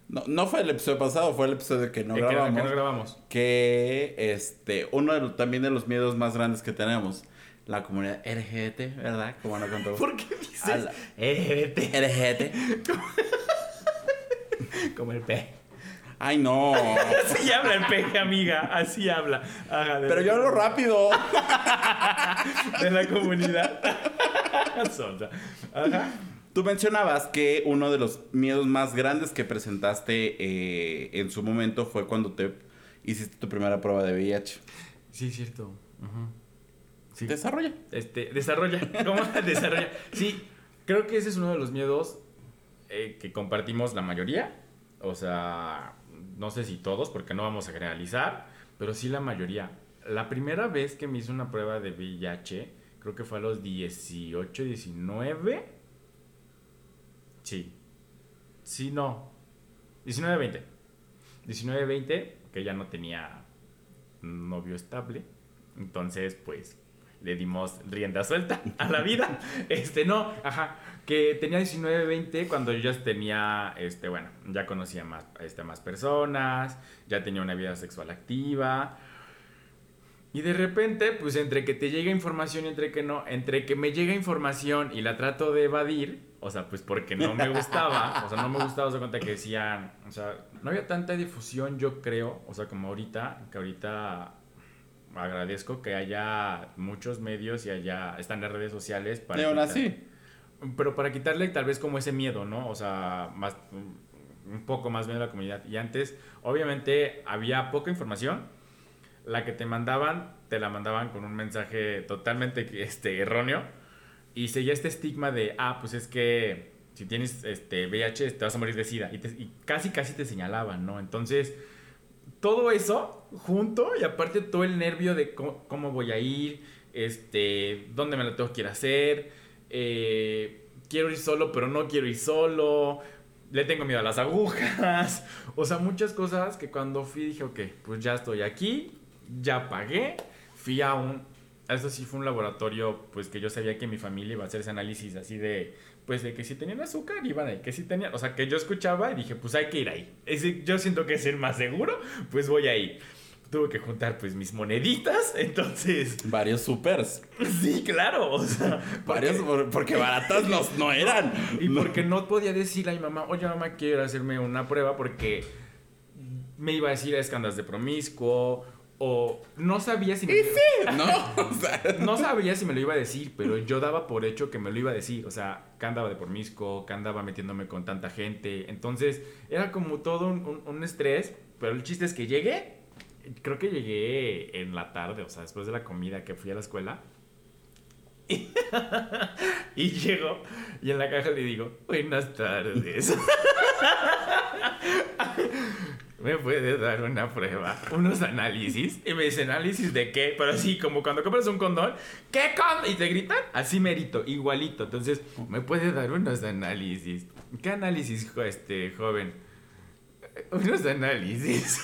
No, no fue el episodio pasado, fue el episodio que no que- grabamos. Que, no grabamos. que este uno de también de los miedos más grandes que tenemos la comunidad LGBT verdad como no contó ¿Por qué dices? Vete. LGBT Como el pe. ay no Así habla el peje, amiga. Así habla. Ajá, pero yo hablo rápido De la comunidad. Ajá. tú mencionabas que uno de los miedos más grandes que presentaste eh, en su momento fue cuando te hiciste tu primera prueba de VIH Sí, es cierto. Ujú. Sí. desarrolla Este, desarrolla. ¿Cómo desarrolla? Sí, creo que ese es uno de los miedos eh, que compartimos la mayoría. O sea, no sé si todos, porque no vamos a generalizar, pero sí la mayoría. La primera vez que me hice una prueba de VIH, creo que fue a los 18, 19. Sí. Sí, no. 19, 20. 19, 20, que ya no tenía novio estable. Entonces, pues, le dimos rienda suelta a la vida. Este, no, ajá, que tenía 19, 20 cuando yo ya tenía, este, bueno, ya conocía más, este, más personas, ya tenía una vida sexual activa. Y de repente, pues entre que te llega información y entre que no, entre que me llega información y la trato de evadir, o sea, pues porque no me gustaba, o sea, no me gustaba, se cuenta que decían, o sea, no había tanta difusión, yo creo, o sea, como ahorita, que ahorita agradezco que haya muchos medios y haya, están las redes sociales para... y aún quitar- así pero para quitarle tal vez como ese miedo, ¿no? O sea, más un poco más miedo a la comunidad. Y antes, obviamente, había poca información. La que te mandaban, te la mandaban con un mensaje totalmente este, erróneo. Y seguía este estigma de, ah, pues es que si tienes este, VIH te vas a morir de SIDA. Y, te- y casi, casi te señalaban, ¿no? Entonces, todo eso junto y aparte todo el nervio de cómo, voy a ir, este, dónde me lo tengo que ir a hacer, eh, quiero ir solo pero no quiero ir solo, le tengo miedo a las agujas, o sea, muchas cosas que cuando fui dije, ok, pues ya estoy aquí, ya pagué, fui a un, eso sí fue un laboratorio, pues que yo sabía que mi familia iba a hacer ese análisis así de, pues de que si tenían azúcar iban ahí, que si tenían, o sea, que yo escuchaba y dije, pues hay que ir ahí. Ese, yo siento que es el más seguro, pues voy ahí. Tuve que juntar pues mis moneditas, entonces, varios supers sí, claro, o sea, varios por- porque baratas no, no eran y No. porque no podía decirle a mi mamá, oye mamá, quiero hacerme una prueba porque me iba a decir es que andas de promiscuo o no sabía si me Y lo- sí, ¿no? O sea, no sabía si me lo iba a decir, pero yo daba por hecho que me lo iba a decir. O sea, que andaba de pormisco, que andaba metiéndome con tanta gente. Entonces, era como todo un, un- un estrés. Pero el chiste es que llegué. Creo que llegué en la tarde, o sea, después de la comida que fui a la escuela. Y, y llego y en la caja le digo, buenas tardes. ¿Me puede dar una prueba? Unos análisis. Y me dice, ¿análisis de qué? Pero así, como cuando compras un condón. ¿Qué condón? Y te gritan. Así merito, igualito. Entonces, ¿me puede dar unos análisis? ¿Qué análisis, este, joven? "Eh, Unos análisis.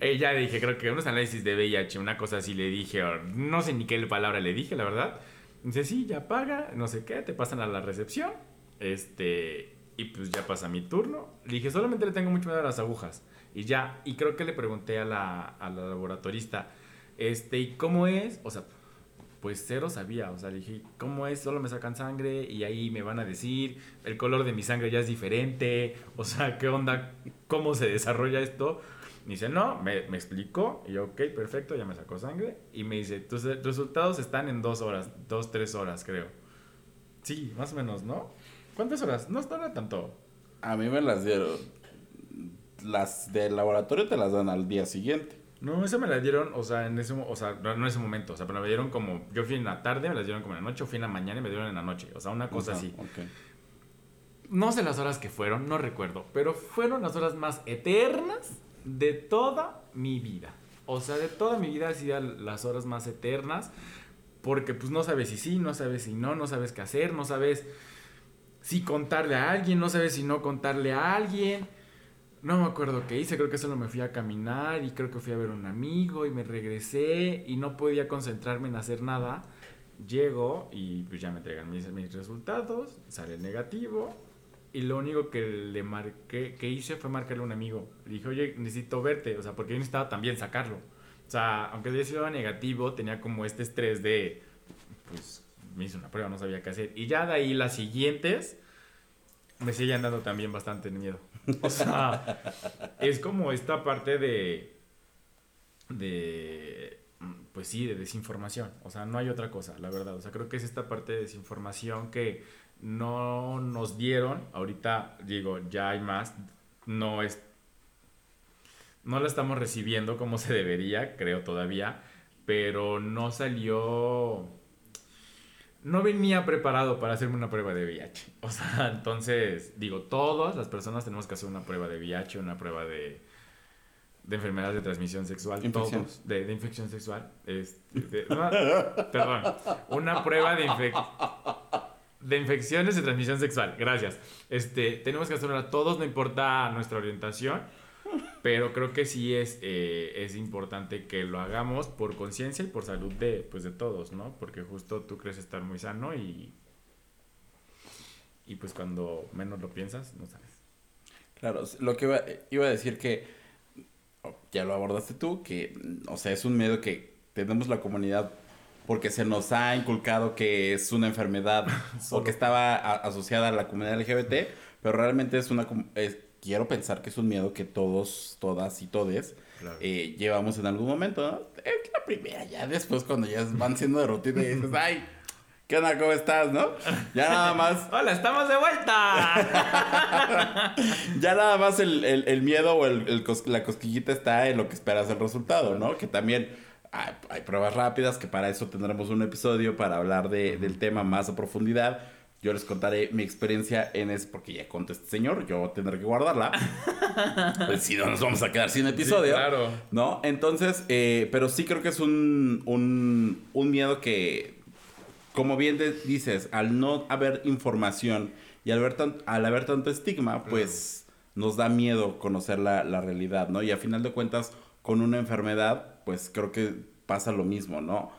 Y ya dije, creo que unos análisis de VIH, una cosa así le dije, o no sé ni qué palabra le dije, la verdad. Dice, sí, ya paga, no sé qué, te pasan a la recepción. Este, y pues ya pasa mi turno. Le dije, solamente le tengo mucho miedo a las agujas. Y ya, y creo que le pregunté a la, a la laboratorista, este, ¿y cómo es? O sea, pues cero sabía. O sea, le dije, ¿cómo es? Solo me sacan sangre y ahí me van a decir, el color de mi sangre ya es diferente. O sea, ¿qué onda? ¿Cómo se desarrolla esto? Me dice, no, me, me explicó. Y yo, ok, perfecto, ya me sacó sangre. Y me dice, tus eh, resultados están en dos horas, dos, tres horas, creo. Sí, más o menos, ¿no? ¿Cuántas horas? No está tanto. a mí me las dieron. Las del laboratorio te las dan al día siguiente. No, esa me la dieron, o sea, en ese, o sea, no en ese momento, o sea, pero me dieron como, yo fui en la tarde, me las dieron como en la noche, o fui en la mañana y me dieron en la noche, o sea, una cosa Ajá, así. No sé las horas que fueron, no recuerdo, pero fueron las horas más eternas de toda mi vida. O sea, de toda mi vida han sido las horas más eternas, porque pues no sabes si sí, no sabes si no, no sabes qué hacer, no sabes si contarle a alguien, no sabes si no contarle a alguien. No me acuerdo qué hice, creo que solo me fui a caminar y creo que fui a ver a un amigo y me regresé y no podía concentrarme en hacer nada. Llego y pues ya me entregan mis, mis resultados, sale negativo y lo único que le marqué, que hice fue marcarle a un amigo. Le dije, oye, necesito verte, o sea, porque yo necesitaba también sacarlo. O sea, aunque había sido negativo, tenía como este estrés de, pues, me hice una prueba, no sabía qué hacer. Y ya de ahí las siguientes me siguen dando también bastante miedo. O sea, es como esta parte de, de, pues sí, de desinformación. O sea, no hay otra cosa, la verdad. O sea, creo que es esta parte de desinformación que no nos dieron. Ahorita, digo, ya hay más. No es, no la estamos recibiendo como se debería, creo todavía. Pero no salió no venía preparado para hacerme una prueba de VIH. O sea, entonces, digo, todas las personas tenemos que hacer una prueba de VIH, una prueba de, de enfermedades de transmisión sexual. Infección. Todos, de, de infección sexual. Este, de- no, perdón, una prueba de infección. De infecciones de transmisión sexual, gracias. Este, tenemos que hacerla todos, no importa nuestra orientación, pero creo que sí es, eh, es importante que lo hagamos por conciencia y por salud de, pues, de todos, ¿no? Porque justo tú crees estar muy sano y, y pues cuando menos lo piensas, no sabes. Claro, lo que iba, iba a decir que oh, ya lo abordaste tú, que, o sea, es un miedo que tenemos la comunidad porque se nos ha inculcado que es una enfermedad o que estaba a- asociada a la comunidad LGBT, pero realmente es una, es- quiero pensar que es un miedo que todos, todas y todes Claro. eh, llevamos en algún momento, ¿no? Es la primera, ya después cuando ya van siendo de rutina y dices, ay, ¿qué onda? ¿Cómo estás? ¿No? Ya nada más ¡Hola, estamos de vuelta! Ya nada más el, el- el miedo o el, el cos- la cosquillita está en lo que esperas el resultado, ¿no? Que también hay, hay pruebas rápidas, que para eso tendremos un episodio para hablar de- del tema más a profundidad. Yo les contaré mi experiencia en eso, porque ya contó este señor, yo tendré que guardarla. Pues si no, nos vamos a quedar sin episodio. Sí, claro. ¿No? Entonces, eh, pero sí creo que es un, un, un miedo que, como bien de- dices, al no haber información y al, ver tan- al haber tanto estigma, pues nos da miedo conocer la, la realidad, ¿no? Y a final de cuentas, con una enfermedad, pues creo que pasa lo mismo, ¿no?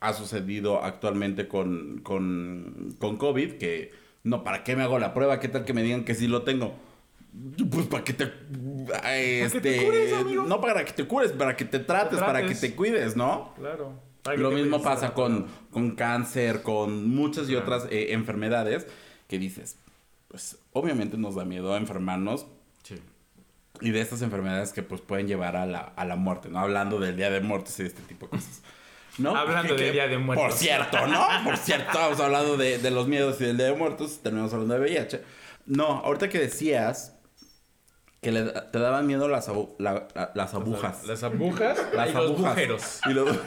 Ha sucedido actualmente con, con, con COVID, que no, ¿para qué me hago la prueba? ¿Qué tal que me digan que sí lo tengo? Pues para que te... Este, te cures, amigo. No para que te cures, para que te trates, para que te cuides, ¿no? claro. Para que Lo mismo pasa con, con cáncer, con muchas y Claro. otras eh, enfermedades que dices, pues obviamente nos da miedo a enfermarnos, Sí. y de estas enfermedades que pues pueden llevar a la, a la muerte, ¿no? Hablando del Día de Muertos y de este tipo de cosas. ¿No? Hablando que- Día de Muertos. Por cierto, ¿no? Por cierto, estamos hablando de, de los miedos y del Día de Muertos, terminamos hablando de VIH. No, ahorita que decías que le te daban miedo las, abu- la- la- las agujas. Las agujas Las y los agujeros. Y los-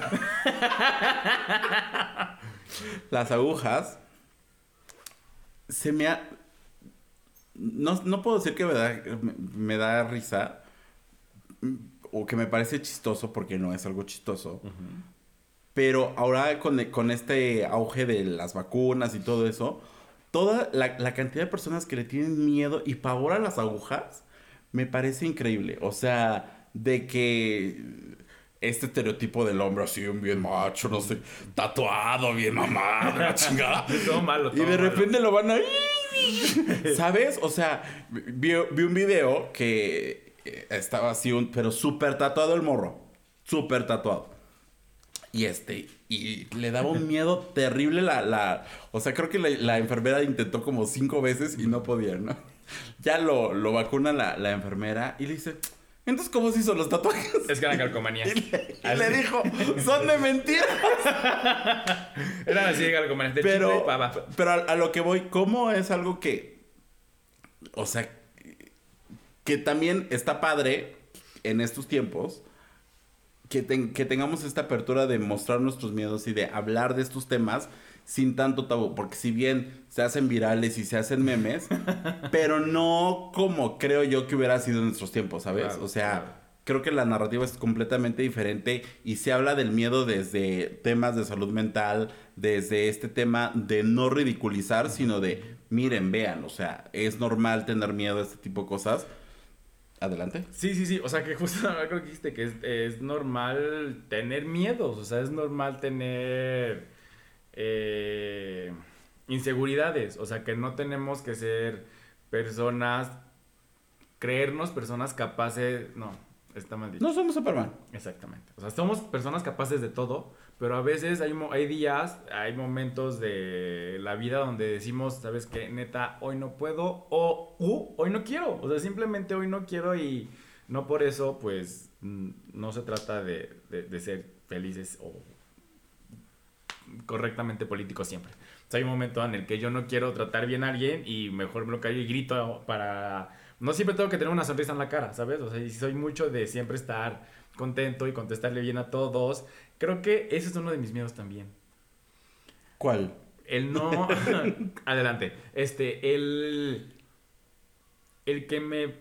Las agujas. Se me ha. No, no puedo decir que me da, me, me da risa. mm, O que me parece chistoso porque no es algo chistoso. Pero ahora con, con este auge de las vacunas y todo eso, toda la, la cantidad de personas que le tienen miedo y pavor a las agujas, me parece increíble. O sea, de que este estereotipo del hombre así, un bien macho, no sé, tatuado, bien mamado, la chingada. Todo malo, Y de malo. repente lo van a... ¿Sabes? O sea, vi, vi un video que eh, estaba así, un, pero súper tatuado el morro. Súper tatuado. Y este, y le daba un miedo terrible la, la... O sea, creo que la, la enfermera intentó como cinco veces y no podía, ¿no? Ya lo, lo vacuna la, la enfermera y le dice, entonces, ¿cómo se hizo los tatuajes? Es que era calcomanía. Y le, y le dijo, son de mentira. Eran así de calcomanía. De pero, y pero a, a lo que voy, ¿cómo es algo que, o sea, que también está padre en estos tiempos, que, que tengamos esta apertura de mostrar nuestros miedos y de hablar de estos temas sin tanto tabú, porque si bien se hacen virales y se hacen memes, pero no como creo yo que hubiera sido en nuestros tiempos, ¿sabes? Claro, o sea, claro. creo que la narrativa es completamente diferente y se habla del miedo desde temas de salud mental, desde este tema de no ridiculizar, sino de, miren, vean, o sea, es normal tener miedo a este tipo de cosas. Adelante. Sí, sí, sí. O sea, que justo creo que dijiste que es, es normal tener miedos. O sea, es normal tener eh, inseguridades. O sea, que no tenemos que ser personas, creernos personas capaces. No, está mal dicho. No somos Superman. Exactamente. O sea, somos personas capaces de todo, pero a veces hay, hay días, hay momentos de la vida donde decimos, ¿sabes qué? Neta, hoy no puedo o uh, hoy no quiero. O sea, simplemente hoy no quiero y no por eso, pues, no se trata de, de- de ser felices o correctamente políticos siempre. O sea, hay un momento en el que yo no quiero tratar bien a alguien y mejor me lo callo y grito para... No siempre tengo que tener una sonrisa en la cara, ¿sabes? O sea, y soy mucho de siempre estar contento y contestarle bien a todos. Creo que ese es uno de mis miedos también. ¿Cuál? El no... Adelante. Este, el... El que me...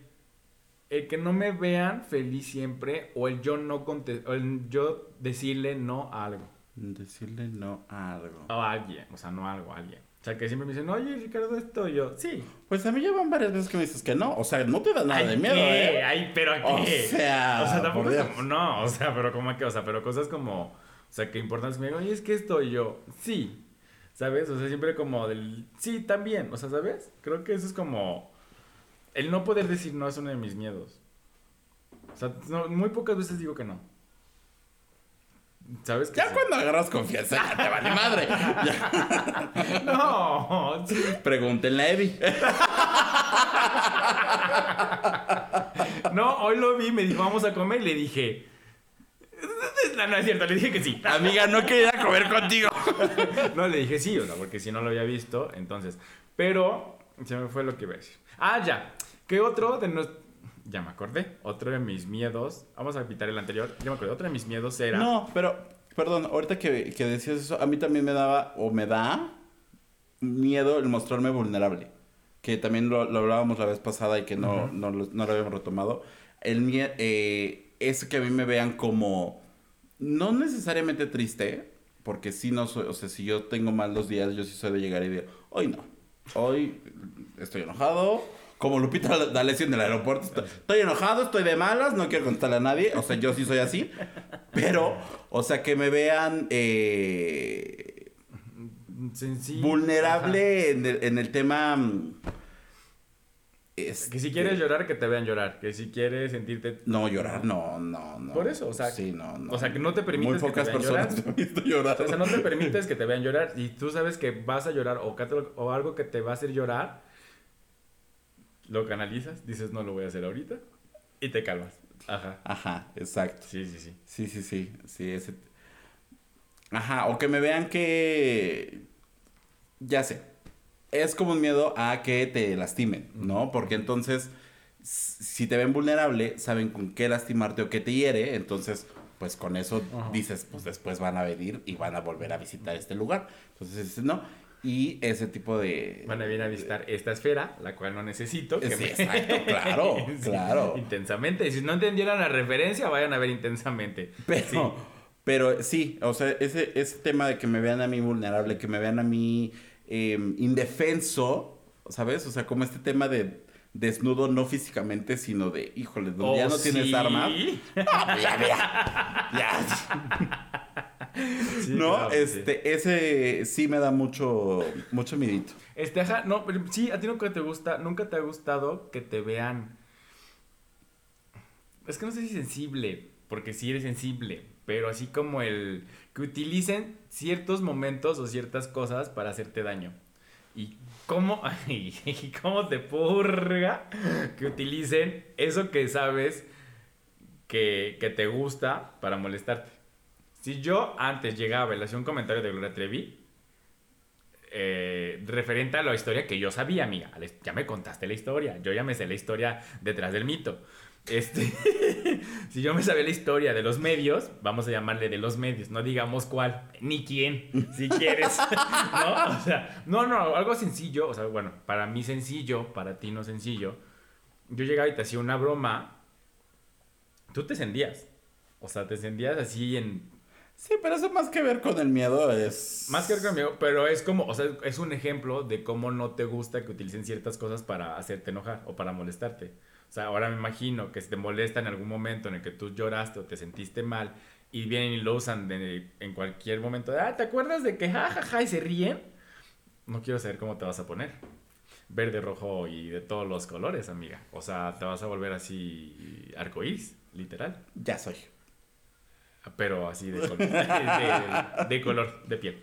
El que no me vean feliz siempre o el yo no conte- o el yo decirle no a algo. Decirle no a algo. O a alguien, o sea, no a algo, a alguien. O sea, que siempre me dicen, oye, Ricardo, esto y yo, sí. Pues a mí llevan varias veces que me dices que no. O sea, no te da nada Ay, de miedo, ¿qué? ¿eh? Ay, pero ¿a O sea, o sea, tampoco es como, no, o sea, pero como que, o sea, pero cosas como, o sea, que importantes me digan, oye, es que esto y yo, sí, ¿sabes? O sea, siempre como del, sí, también, o sea, ¿sabes? Creo que eso es como, el no poder decir no es uno de mis miedos. O sea, no, muy pocas veces digo que no. Ya sí. cuando agarras confianza, ya te vale madre. Ya. No. Pregúntenle a Eddie. No, hoy lo vi, me dijo, vamos a comer, y le dije. No, no es cierto, le dije que sí. Amiga, no quería comer contigo. No, le dije sí, o sea, porque si no lo había visto, entonces. Pero, se me fue lo que iba a decir. Ah, ya. ¿Qué otro de los. Ya me acordé. Otro de mis miedos. Vamos a quitar el anterior. Ya me acordé. Otro de mis miedos era. No, pero, perdón, ahorita que, que decías eso, a mí también me daba, o me da, miedo el mostrarme vulnerable. Que también lo, lo hablábamos la vez pasada y que no, Ujú. no, lo, no lo habíamos retomado. El miedo, eh, es que a mí me vean como, no necesariamente triste, porque si no soy, o sea, si yo tengo mal dos días, yo sí soy de llegar y decir, hoy no, hoy estoy enojado. Como Lupita D'Alessio en el aeropuerto, estoy, estoy enojado, estoy de malas, no quiero contarle a nadie, o sea, yo sí soy así, pero, o sea, que me vean eh, Sencillo. vulnerable en el, en el tema... este, Que si quieres llorar, que te vean llorar. Que si quieres sentirte. No, llorar, no, no, no. Por eso, o sea, Sí, no, no. o sea, que no te permites Muy que te pocas vean personas llorar. visto. O sea, no te permites que te vean llorar y tú sabes que vas a llorar o, que te- o algo que te va a hacer llorar, lo canalizas, dices no lo voy a hacer ahorita Y te calmas. Ajá. Ajá, exacto. Sí, sí, sí. Sí, sí, sí. Sí, ese. Ajá, o que me vean que. Ya sé. Es como un miedo a que te lastimen, ¿no? Porque entonces, si te ven vulnerable, saben con qué lastimarte o qué te hiere. Entonces, pues con eso Ajá. dices, pues después van a venir y van a volver a visitar este lugar. Entonces, dices, no. Y ese tipo de. Van a venir a visitar esta esfera, la cual no necesito. Que Sí, me- exacto, claro, Sí, claro. Intensamente. Y si no entendieran la referencia, vayan a ver intensamente. Pero, Sí. pero sí, o sea, ese, ese tema de que me vean a mí vulnerable, que me vean a mí eh, indefenso, ¿sabes? O sea, como este tema de desnudo no físicamente, sino de, híjole, donde ya Oh, no tienes sí. armas. Ah, pues ya, ya, ya. Sí, no, claro, sí. este, ese sí me da mucho, mucho miedito. Este, ajá, no, pero sí, a ti nunca te gusta, nunca te ha gustado que te vean. Es que no sé si sensible, porque sí eres sensible, pero así como el que utilicen ciertos momentos o ciertas cosas para hacerte daño. Y cómo, y cómo te purga que utilicen eso que sabes que, que te gusta para molestarte. Si yo antes llegaba y le hacía un comentario de Gloria Trevi, eh, referente a la historia que yo sabía, amiga. Ya me contaste la historia. Yo ya me sé la historia detrás del mito. Este, si yo me sabía la historia de los medios, vamos a llamarle de los medios, no digamos cuál, ni quién, si quieres. ¿No? No, no, algo sencillo, o sea, bueno, para mí sencillo, para ti no sencillo. Yo llegaba y te hacía una broma, tú te encendías. O sea, te encendías así en Sí, pero eso más que ver con el miedo es... más que ver conmigo, pero es como, o sea, es un ejemplo de cómo no te gusta que utilicen ciertas cosas para hacerte enojar o para molestarte. O sea, ahora me imagino que si te molesta en algún momento en el que tú lloraste o te sentiste mal y vienen y lo usan de- en cualquier momento, de, ah, ¿te acuerdas de que jajaja y se ríen? No quiero saber cómo te vas a poner. Verde, rojo y de todos los colores, amiga. O sea, te vas a volver así arcoíris, literal. Ya soy. Pero así de color, de, de color de piel.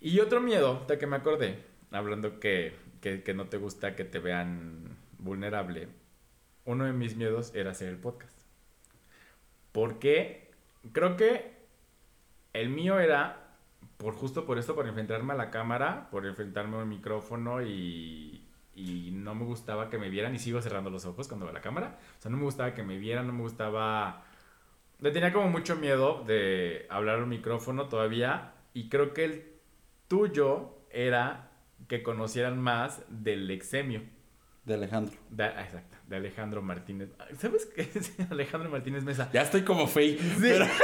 Y otro miedo, de que me acordé, hablando que, que, que no te gusta que te vean vulnerable, uno de mis miedos era hacer el podcast. Porque creo que el mío era, por justo por esto, por enfrentarme a la cámara, por enfrentarme al micrófono y, y no me gustaba que me vieran y sigo cerrando los ojos cuando veo la cámara. O sea, no me gustaba que me vieran, no me gustaba... Le tenía como mucho miedo de hablar al micrófono todavía y creo que el tuyo era que conocieran más del exemio. De Alejandro. De, ah, exacto, de Alejandro Martínez. ¿Sabes qué es Alejandro Martínez Mesa? Ya estoy como pero-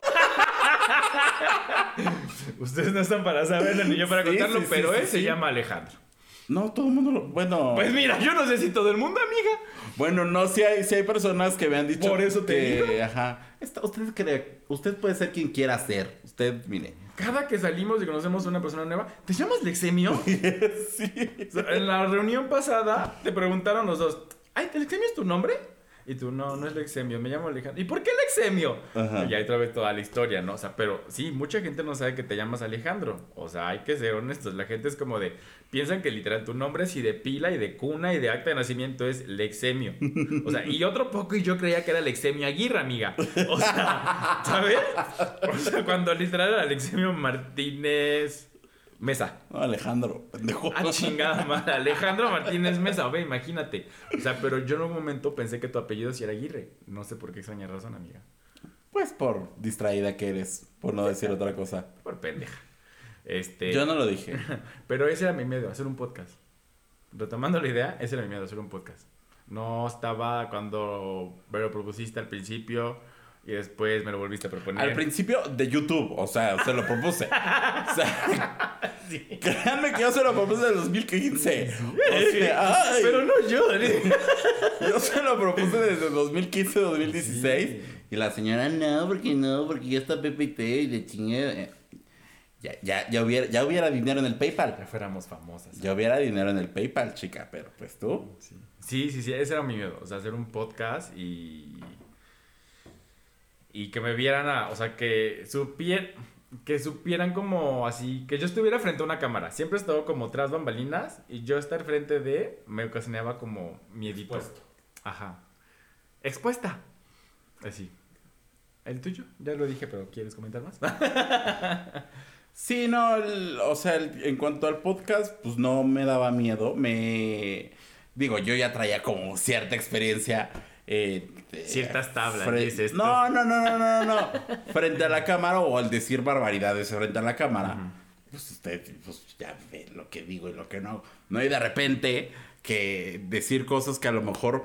Ustedes no están para saberlo ni yo para Sí, contarlo, sí, pero él se llama Alejandro. No, todo el mundo lo... Bueno... Pues mira, yo no sé si todo el mundo, amiga. Bueno, no, si hay, sí hay personas que me han dicho Por eso te que, digo. ajá, esta- usted cree, usted puede ser quien quiera ser, usted, mire. Cada que salimos y conocemos a una persona nueva, ¿te llamas Lexemio? sí. O sea, en la reunión pasada te preguntaron los dos, ¿ay, Lexemio es tu nombre? Y tú, no, no es Lexemio, me llamo Alejandro. ¿Y por qué Lexemio? Ajá. Y ahí otra vez toda la historia, ¿no? O sea, pero sí, mucha gente no sabe que te llamas Alejandro. O sea, hay que ser honestos. La gente es como de, piensan que literal tu nombre es y de pila y de cuna y de acta de nacimiento es Lexemio. O sea, y otro poco y yo creía que era Lexemio Aguirre, amiga. O sea, ¿sabes? O sea, cuando literal era Lexemio Martínez Mesa. No, Alejandro, pendejo. Ah, chingada madre. Alejandro Martínez Mesa, ve, imagínate. O sea, pero yo en un momento pensé que tu apellido sí era Aguirre. No sé por qué extraña razón, amiga. Pues por distraída que eres, por no decir otra cosa. Por pendeja. Este. Yo no lo dije. Pero ese era mi miedo, hacer un podcast. Retomando la idea, ese era mi miedo, hacer un podcast. No estaba cuando me lo propusiste al principio y después me lo volviste a proponer. Al principio de YouTube, o sea, se lo propuse. O sea, créanme que yo se lo propuse en el 2015. O sea, ay, Pero no yo. yo se lo propuse desde 2015, 2016. Y la señora, no, porque no, porque ya está PPT y de chingue. Ya, ya, ya, hubiera, ya hubiera dinero en el PayPal. Ya fuéramos famosas. Ya hubiera dinero en el PayPal, chica, pero pues tú. Sí. sí, sí, sí, ese era mi miedo. O sea, hacer un podcast y. Y que me vieran a. O sea, que supieran. Que supieran como así. Que yo estuviera frente a una cámara. Siempre he estado como tras bambalinas. Y yo estar frente de. Me ocasionaba como miedito. Expuesto. Ajá. expuesta. Así. ¿El tuyo? Ya lo dije, pero ¿quieres comentar más? Sí, no, el- o sea, el- en cuanto al podcast, pues no me daba miedo. Me. Digo, yo ya traía como cierta experiencia. Eh, eh, Ciertas tablas, dices tú. No, no, no, no, no, no. frente a la cámara o al decir barbaridades frente a la cámara. Pues usted pues, ya ve lo que digo y lo que no. No, y de repente que decir cosas que a lo mejor.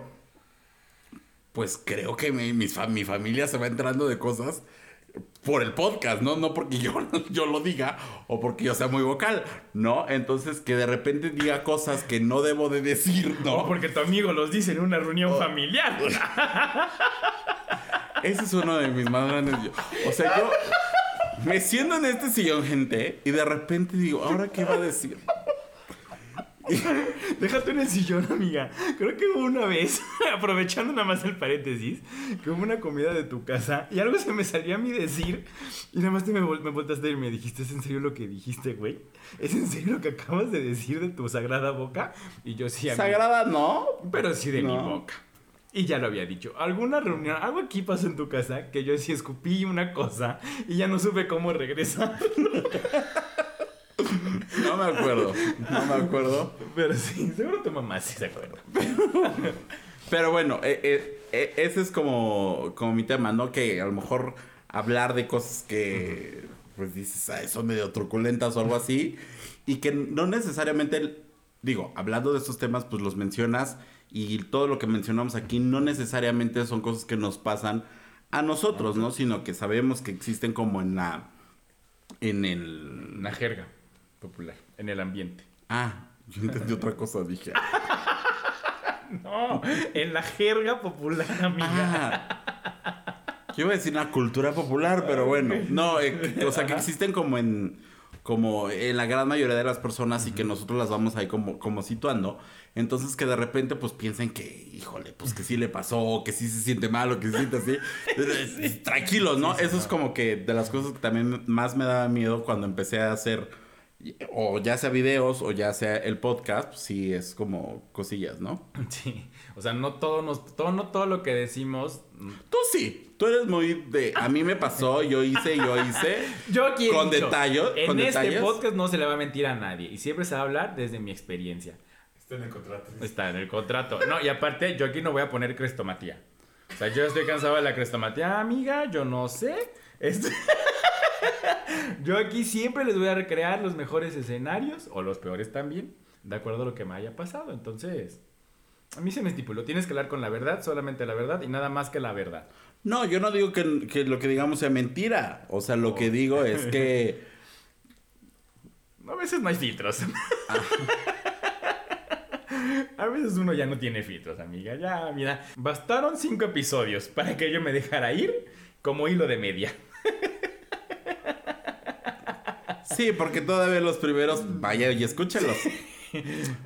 Pues creo que mi, fa- mi familia se va entrando de cosas por el podcast, ¿no? No porque yo, yo lo diga o porque yo sea muy vocal, ¿no? Entonces que de repente diga cosas que no debo de decir, No, ¿no? porque tu amigo los dice en una reunión familiar. Ese es uno de mis más grandes... O sea, yo me siento en este sillón, gente, y de repente digo, ¿ahora qué va a decir? Déjate en el sillón, amiga. Creo que hubo una vez, aprovechando nada más el paréntesis, que hubo una comida de tu casa y algo se me salió a mí decir y nada más te me, vol- me voltaste y me dijiste, ¿es en serio lo que dijiste, güey? ¿Es en serio lo que acabas de decir de tu sagrada boca? Y yo sí, amiga. Sagrada, ¿no? Pero sí de mi boca. Y ya lo había dicho. Alguna reunión, algo aquí pasó en tu casa que yo sí escupí una cosa y ya no supe cómo regresar. No me acuerdo, no me acuerdo. Pero sí, seguro tu mamá sí se acuerda. Pero bueno, eh, eh, eh, ese es como, como mi tema, ¿no? Que a lo mejor hablar de cosas que, pues dices, "Ay, son medio truculentas o algo así, y que no necesariamente, digo, hablando de estos temas, pues los mencionas, y todo lo que mencionamos aquí no necesariamente son cosas que nos pasan a nosotros, ¿no? Sino que sabemos que existen como en la, en el... Una jerga popular en el ambiente. Ah, yo entendí otra cosa, dije. No, en la jerga popular, amiga. Ah. Yo iba a decir una cultura popular, pero bueno. No, eh, o sea, que existen como en como en la gran mayoría de las personas y que nosotros las vamos ahí como, como situando. Entonces que de repente pues piensen que, híjole, pues que sí le pasó, que sí se siente mal o que se siente así. Eh, Tranquilos, ¿no? Eso es como que de las cosas que también más me daba miedo cuando empecé a hacer o ya sea videos o ya sea el podcast, sí es como cosillas, ¿no? Sí, o sea, no todo, nos, todo, no todo lo que decimos. Tú sí, tú eres muy de a mí me pasó, yo hice, yo hice. Yo aquí he Con detalles, En con este detalles. podcast no se le va a mentir a nadie y siempre se va a hablar desde mi experiencia. Está en el contrato. Está en el contrato. No, y aparte, yo aquí no voy a poner crestomatía. O sea, yo estoy cansado de la crestomatía, amiga, yo no sé. Este- yo aquí siempre les voy a recrear los mejores escenarios, o los peores también, de acuerdo a lo que me haya pasado. Entonces, a mí se me estipuló, tienes que hablar con la verdad, solamente la verdad y nada más que la verdad. No, yo no digo que, que lo que digamos sea mentira. O sea, lo que digo es que. A veces no hay filtros. A veces uno ya no tiene filtros, amiga. Ya, mira, bastaron cinco episodios para que yo me dejara ir como hilo de media. Sí, porque todavía los primeros. Vaya y escúchenlos.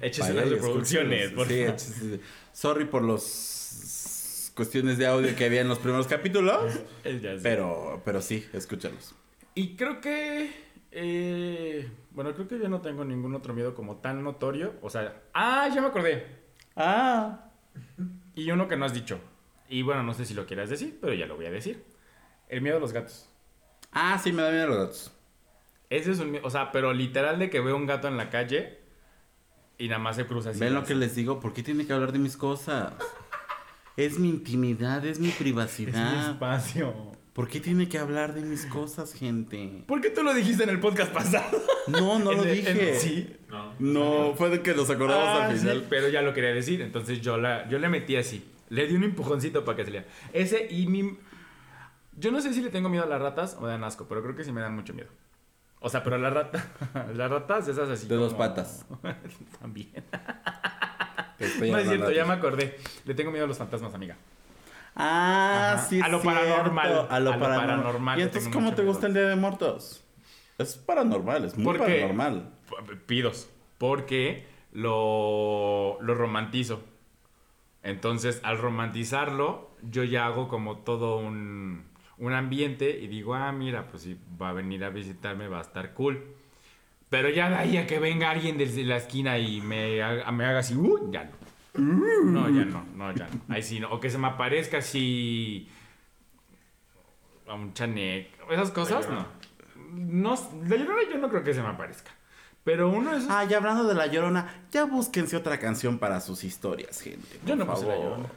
Échese las reproducciones, por Sí, favor. échese- Sorry por los cuestiones de audio que había en los primeros capítulos. Pero, pero sí, escúchenlos. Y creo que. eh, bueno, creo que yo no tengo ningún otro miedo como tan notorio. O sea. ¡Ah! Ya me acordé. Ah. Y uno que no has dicho. Y bueno, no sé si lo quieras decir, pero ya lo voy a decir. El miedo a los gatos. Ah, sí, me da miedo los datos. Ese es un miedo. O sea, pero literal de que veo un gato en la calle y nada más se cruza así. Ven lo que les digo, ¿por qué tiene que hablar de mis cosas? Es mi intimidad, es mi Es mi privacidad. espacio. ¿Por qué tiene que hablar de mis cosas, gente? ¿Por qué tú lo dijiste en el podcast pasado? No, no lo el- dije. en- sí. No. No, fue de que nos acordamos Ah, al final. sí, pero ya lo quería decir, entonces yo, la, yo le metí así. Le di un empujoncito para que se lea. Ese y mi... Yo no sé si le tengo miedo a las ratas o me dan asco, pero creo que sí me dan mucho miedo. O sea, pero las ratas... las ratas esas así De dos como- patas. También. No es cierto, ya a me acordé. Le tengo miedo a los fantasmas, amiga. Ah, Ajá. sí. A lo cierto. paranormal. A lo A lo paranormal. paranormal ¿Y entonces cómo te miedo. gusta el Día de Muertos? Es paranormal, es muy ¿Por qué? paranormal. Pidos. Porque lo, lo romantizo. Entonces, al romantizarlo, yo ya hago como todo un, un ambiente y digo, ah, mira, pues si va a venir a visitarme, va a estar cool. Pero ya de ahí a que venga alguien desde la esquina y me haga, me haga así, uh, ya no. No, ya no, no, ya no. Ahí sí, no. O que se me aparezca así. A un chanek. Esas cosas, no. No, la llorona yo no creo que se me aparezca. Pero uno es. Ah, ya hablando de la llorona, ya búsquense otra canción para sus historias, gente. Yo no puse La. Llorona.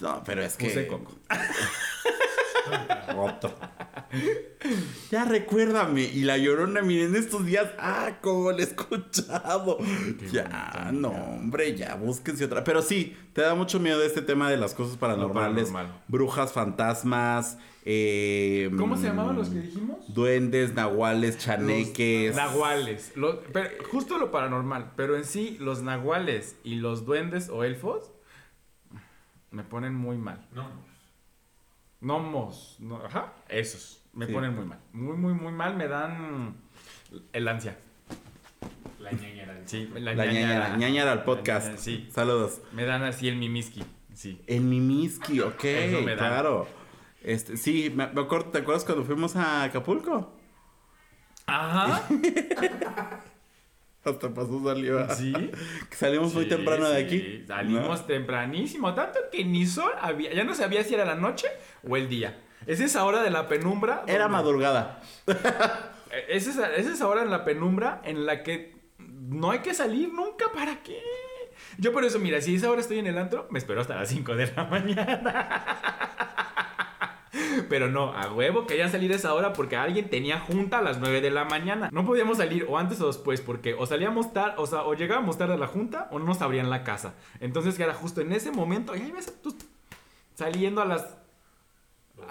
No, pero es que. Puse Coco. Roto. Ya recuérdame. Y la llorona, miren, estos días. Ah, cómo la he escuchado. ya, bonito, no, hombre, ya búsquense otra. Pero sí, te da mucho miedo este tema de las cosas paranormales. paranormal. Brujas, fantasmas. eh, ¿Cómo se llamaban los que dijimos? Duendes, nahuales, chaneques. Nahuales. Lo- pero justo lo paranormal. Pero en sí, los nahuales y los duendes o elfos me ponen muy mal. No. Gnomos. No, ajá. Esos. Me Sí. ponen muy mal. Muy, muy, muy mal. Me dan el ansia. La ñañera. Sí, La ñañara, ñañara al podcast. La ñañara, sí. Saludos. Me dan así el mimiski. Sí. El Mimiski, ok, Eso me da. claro. Este, sí, me, me acuerdo, ¿te acuerdas cuando fuimos a Acapulco? Ajá. Hasta pasó saliva. Sí. Que salimos muy Sí, temprano de aquí. Salimos ¿no? tempranísimo, tanto que ni sol había. Ya no sabía si era la noche o el día. Es esa hora de la penumbra. Era donde- madrugada. Eh, Es esa, es esa hora en la penumbra en la que no hay que salir nunca. ¿Para qué? Yo por eso, mira, si esa hora estoy en el antro, me espero hasta las 5 de la mañana. Pero no, a huevo querían salir a esa hora porque alguien tenía junta a las 9 de la mañana. No podíamos salir o antes o después porque o salíamos tarde, o sea, o llegábamos tarde a la junta o no nos abrían la casa. Entonces que era justo en ese momento, y ahí ves tú saliendo a las...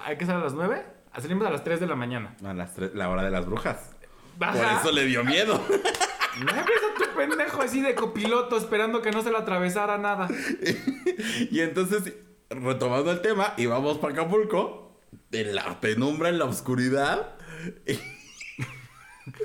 ¿Hay que salir a las 9? Salimos a las 3 de la mañana. A las tres- la hora de las brujas. Por eso le dio miedo. ¿No ves a tu pendejo así de copiloto esperando que no se le atravesara nada? y entonces, retomando el tema, íbamos para Acapulco. En la penumbra, en la oscuridad.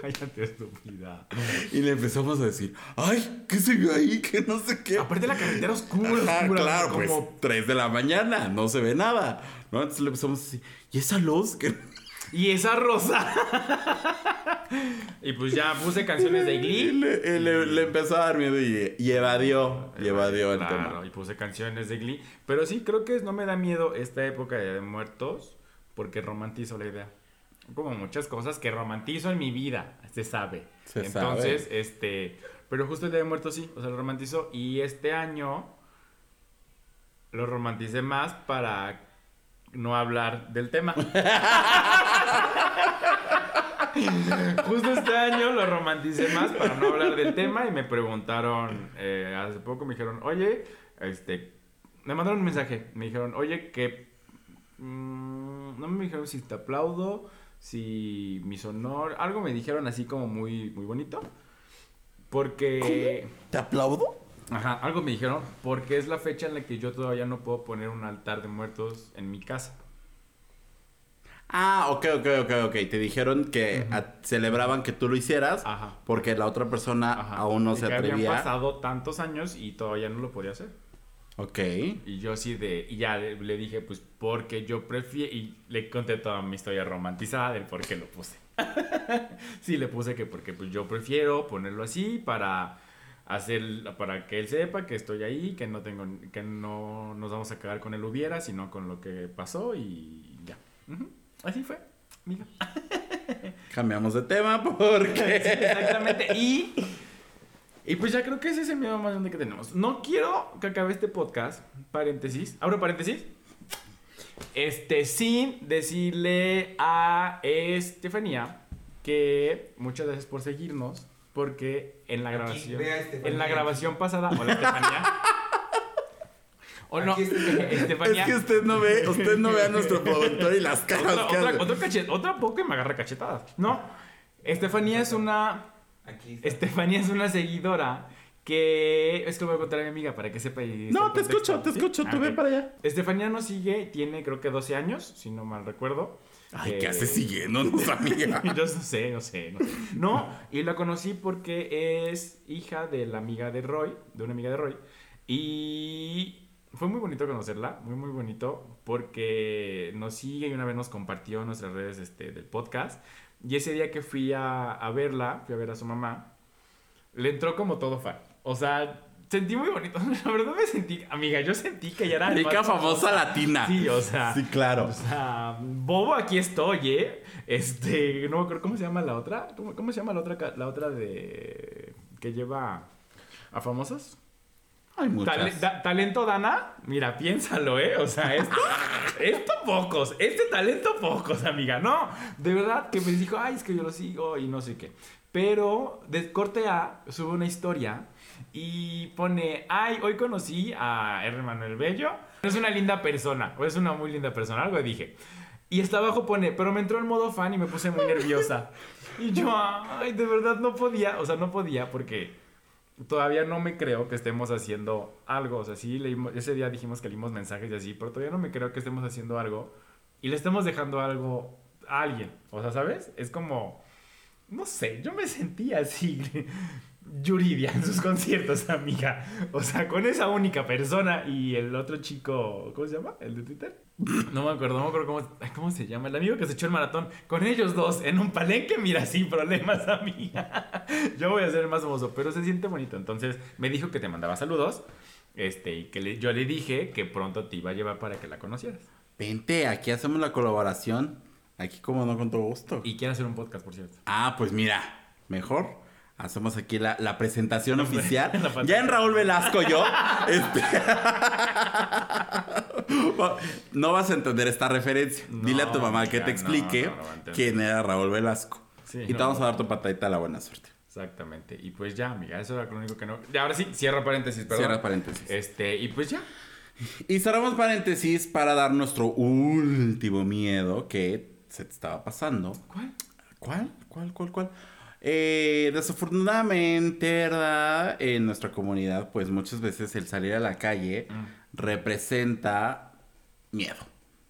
Cállate, estúpida. Y le empezamos a decir, ay, ¿qué se ve ahí? Que no sé qué. Aparte la carretera oscura, Ajá, oscura. claro, como... pues 3 de la mañana, no se ve nada. ¿no? Entonces le empezamos a decir, ¿y esa luz? que Y esa rosa. y pues ya puse canciones de Glee. le, y le- le empezó a dar miedo y, y evadió, y evadió el Claro, tema. y puse canciones de Glee. Pero sí, creo que no me da miedo esta época de muertos porque romantizo la idea. Como muchas cosas que romantizo en mi vida, se sabe. Se Entonces, sabe. este. Pero justo el Día de Muertos sí, o sea, lo romantizo. Y este año lo romanticé más para no hablar del tema. Justo este año lo romanticé más para no hablar del tema y me preguntaron, eh, hace poco me dijeron, oye, este, me mandaron un mensaje, me dijeron, oye, que, mm, no me dijeron si te aplaudo, si mis honor, algo me dijeron así como muy, muy bonito, porque... ¿Te aplaudo? Ajá, algo me dijeron, porque es la fecha en la que yo todavía no puedo poner un altar de muertos en mi casa. Ah, ok, ok, ok, ok. Te dijeron que a- celebraban que tú lo hicieras Ajá. porque la otra persona Ajá. aún no Y se que Habían atrevía. pasado tantos años y todavía no lo podía hacer. Ok. Y yo así de, y ya le, dije, pues porque yo prefiero, y le conté toda mi historia romantizada del por qué lo puse. sí, le puse que porque pues yo prefiero ponerlo así para hacer, para que él sepa que estoy ahí, que no tengo, que no nos vamos a cagar con el hubiera, sino con lo que pasó y ya. Así fue, amiga. Cambiamos de tema Sí, porque... exactamente. Y, y pues ya creo que ese es el miedo más grande que tenemos. No quiero que acabe este podcast, paréntesis, abro paréntesis, este, sin decirle a Estefanía que muchas gracias por seguirnos, porque en la Aquí, grabación, vea a Estefanía. en la grabación pasada, hola Estefanía. O no. Estefanía. Es que usted no ve, usted no ve a nuestro productor y las caras Otra, que otra, otro cachet- otra poco y me agarra cachetadas. No, Estefanía es una Aquí está. Estefanía es una seguidora que... Es que lo voy a contar a mi amiga para que sepa y... No, te escucho, te ¿Sí? escucho, Ah, tú ve ok. para allá. Estefanía nos sigue, tiene creo que 12 años, si no mal recuerdo. Ay, Eh, ¿qué hace siguiéndonos, amiga? Yo no sé, no sé, no sé. No, y la conocí porque es hija de la amiga de Roy, de una amiga de Roy. Y fue muy bonito conocerla, muy, muy bonito, porque nos sigue y una vez nos compartió en nuestras redes este, del podcast. Y ese día que fui a, a verla, fui a ver a su mamá, le entró como todo fan. O sea, sentí muy bonito. La verdad me sentí, amiga, yo sentí que ya era Rica famosa latina. Sí, o sea. Sí, claro. O sea, bobo, aquí estoy, ¿eh? Este, no me acuerdo cómo se llama la otra. ¿Cómo, cómo se llama la otra, la otra de. que lleva a famosos? Hay muchas. Talento Dana, mira, piénsalo, ¿eh? O sea, esto, esto pocos, este talento pocos, amiga, no. De verdad que me dijo, ay, es que yo lo sigo y no sé qué. Pero de corte A sube una historia y pone, ay, hoy conocí a R. Manuel Bello. Es una linda persona, o es una muy linda persona, algo dije. Y hasta abajo pone, pero me entró el modo fan y me puse muy nerviosa. Y yo, ay, de verdad no podía, o sea, no podía porque todavía no me creo que estemos haciendo algo. O sea, sí, leímos, ese día dijimos que leímos mensajes y así, pero todavía no me creo que estemos haciendo algo y le estemos dejando algo a alguien. O sea, ¿sabes? Es como, no sé, yo me sentía así, Yuridia en sus conciertos, amiga. O sea, con esa única persona y el otro chico, ¿cómo se llama? ¿El de Twitter? No me acuerdo, no me acuerdo cómo, cómo se llama. El amigo que se echó el maratón. Con ellos dos en un palenque, mira, sin problemas, amiga. Yo voy a ser el más famoso, pero se siente bonito. Entonces me dijo que te mandaba saludos. Este, y que le- yo le dije que pronto te iba a llevar para que la conocieras. Vente, aquí hacemos la colaboración. Aquí como no con todo gusto. Y quiere hacer un podcast, por cierto. Ah, pues mira, mejor. Hacemos aquí la, la presentación oficial. la ya en Raúl Velasco yo. este- no vas a entender esta referencia. No, Dile a tu mamá que te explique no, no, quién era Raúl Velasco. Sí, y te vamos a dar tu patadita a la buena suerte. Exactamente. Y pues ya, amiga, eso era lo único que no. Y ahora sí, cierra paréntesis, perdón. Cierra paréntesis. Este, y pues ya. Y cerramos paréntesis para dar nuestro último miedo que se te estaba pasando. ¿Cuál? ¿Cuál? ¿Cuál? ¿Cuál? ¿Cuál? Eh, desafortunadamente, ¿verdad? En nuestra comunidad, pues muchas veces el salir a la calle representa miedo,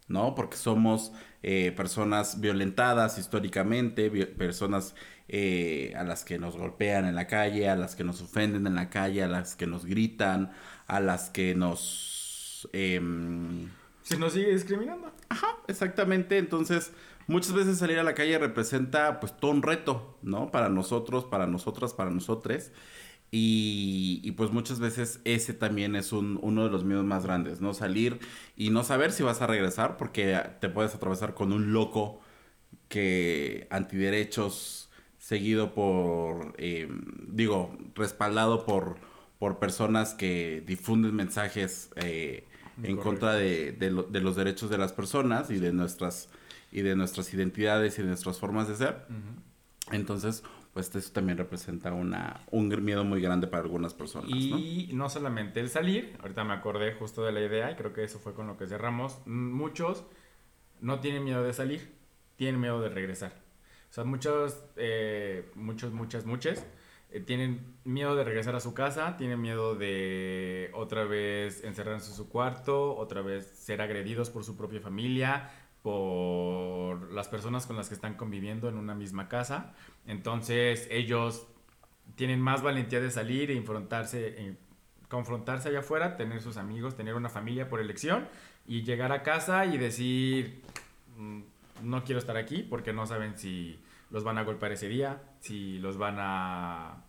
¿no? Porque somos eh, personas violentadas históricamente, vi- personas eh, a las que nos golpean en la calle, a las que nos ofenden en la calle, a las que nos gritan, a las que nos... em, Si nos sigue discriminando. Ajá, exactamente. Entonces, muchas veces salir a la calle representa pues todo un reto, ¿no? Para nosotros, para nosotras, para nosotres. Y, y, pues muchas veces ese también es un- uno de los miedos más grandes, ¿no? Salir y no saber si vas a regresar porque te puedes atravesar con un loco que antiderechos seguido por, eh, digo, respaldado por, por personas que difunden mensajes eh, en contra de, de lo- de los derechos de las personas y de nuestras y de nuestras identidades y de nuestras formas de ser. Entonces, pues eso también representa una, un miedo muy grande para algunas personas. ¿no? Y ¿no? solamente el salir, ahorita me acordé justo de la idea y creo que eso fue con lo que cerramos. Muchos no tienen miedo de salir, tienen miedo de regresar. O sea, muchos, eh, muchos, muchas, muchas eh, tienen miedo de regresar a su casa, tienen miedo de otra vez encerrarse en su cuarto, otra vez ser agredidos por su propia familia, por las personas con las que están conviviendo en una misma casa. Entonces ellos tienen más valentía de salir e enfrentarse, eh, confrontarse allá afuera, tener sus amigos, tener una familia por elección y llegar a casa y decir, "Mm, no quiero estar aquí porque no saben si los van a golpear ese día, si los van a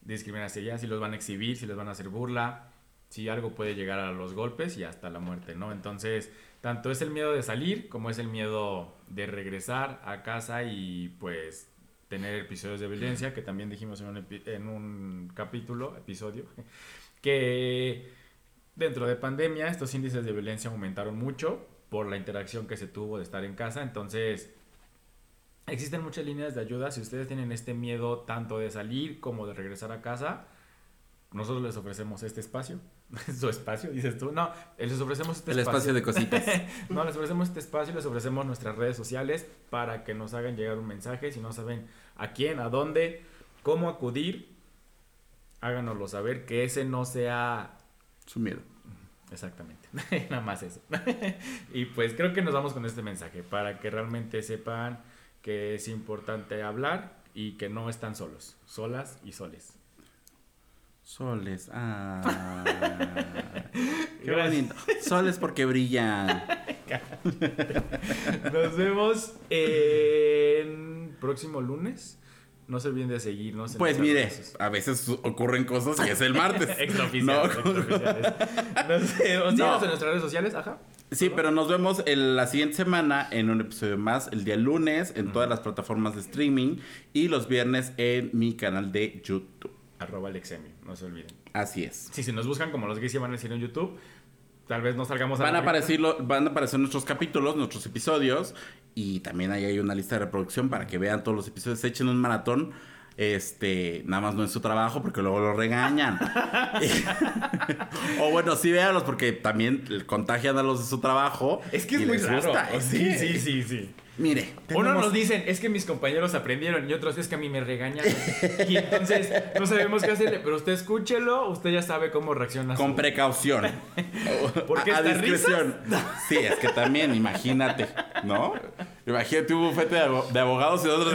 discriminar ese día, si los van a exhibir, si les van a hacer burla, si algo puede llegar a los golpes y hasta la muerte, ¿no? Entonces, tanto es el miedo de salir como es el miedo de regresar a casa y pues tener episodios de violencia, que también dijimos en un, en un capítulo, episodio, que dentro de pandemia estos índices de violencia aumentaron mucho por la interacción que se tuvo de estar en casa, entonces existen muchas líneas de ayuda, si ustedes tienen este miedo tanto de salir como de regresar a casa, nosotros les ofrecemos este espacio. ¿Su espacio? Dices tú. No, les ofrecemos este El espacio de cositas. no, les ofrecemos este espacio, les ofrecemos nuestras redes sociales para que nos hagan llegar un mensaje. Si no saben a quién, a dónde, cómo acudir, háganoslo saber, que ese no sea Su miedo. Exactamente, nada más eso. y pues creo que nos vamos con este mensaje para que realmente sepan que es importante hablar y que no están solos, solas y soles. Soles. Ah. Qué bonito. Soles porque brillan. Nos vemos en próximo lunes. No se olviden de seguirnos. en Pues mire, redes a veces ocurren cosas y es el martes. Extraoficiales, No, extraoficiales. No sé, o síganos No. en nuestras redes sociales, ajá. Sí, pero nos vemos el- la siguiente semana en un episodio más, el día lunes en todas las plataformas de streaming y los viernes en mi canal de YouTube. Arroba Alexemio, no se olviden. Así es. Sí, si nos buscan como los gays van a decir en YouTube, tal vez no salgamos a Van la a, aparecer, lo- van a aparecer nuestros capítulos, nuestros episodios y también ahí hay una lista de reproducción para que vean todos los episodios. Echen un maratón. Este, nada más no es su trabajo porque luego lo regañan. o bueno, sí véanlos porque también contagian a los de su trabajo. Es que es y muy raro. gusta. Sí, sí, sí, sí. Mire, Uno tenemos- nos dicen, es que mis compañeros aprendieron y otros es que a mí me regañaron. y entonces no sabemos qué hacerle, pero usted escúchelo, usted ya sabe cómo reacciona. Con su- precaución. ¿Por qué a, a discreción. Sí, es que también, imagínate, ¿no? Imagínate un bufete de abogados y otros.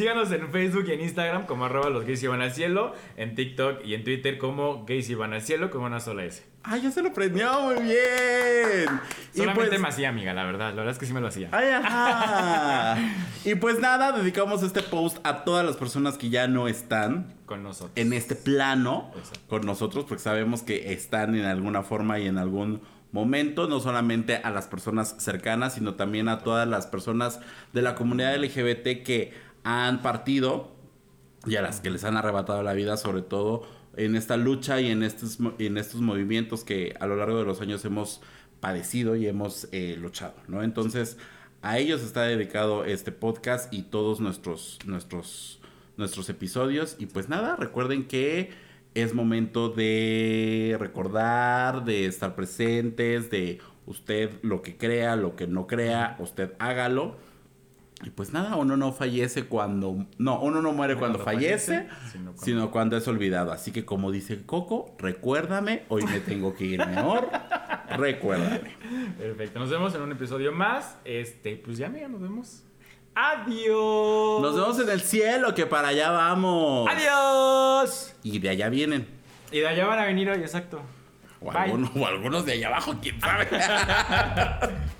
Síganos en Facebook y en Instagram como arroba los gays y van al cielo, en TikTok y en Twitter como gays y van al cielo con una sola S. ¡Ah, ya se lo prendió! ¡Muy bien! Solamente pues- me hacía amiga, la verdad, la verdad es que sí me lo hacía. ¡Ay, ajá! y pues nada, dedicamos este post a todas las personas que ya no están Con nosotros. en este plano Exacto. con nosotros, porque sabemos que están en alguna forma y en algún momento, no solamente a las personas cercanas, sino también a todas las personas de la comunidad LGBT que han partido y a las que les han arrebatado la vida, sobre todo en esta lucha y en estos, en estos movimientos que a lo largo de los años hemos padecido y hemos eh, luchado, ¿no? Entonces, a ellos está dedicado este podcast y todos nuestros, nuestros, nuestros episodios. Y pues nada, recuerden que es momento de recordar, de estar presentes, de usted lo que crea, lo que no crea, usted hágalo. Y pues nada, uno no fallece cuando... No, uno no muere cuando, Cuando fallece, fallece, sino cuando- sino cuando es olvidado. Así que como dice Coco, recuérdame, hoy me tengo que ir mejor, recuérdame. Perfecto, nos vemos en un episodio más. Este, pues ya, amiga, nos vemos. Adiós. Nos vemos en el cielo, que para allá vamos. Adiós. Y de allá vienen. Y de allá van a venir hoy, exacto. O, algunos, o algunos de allá abajo, quién sabe.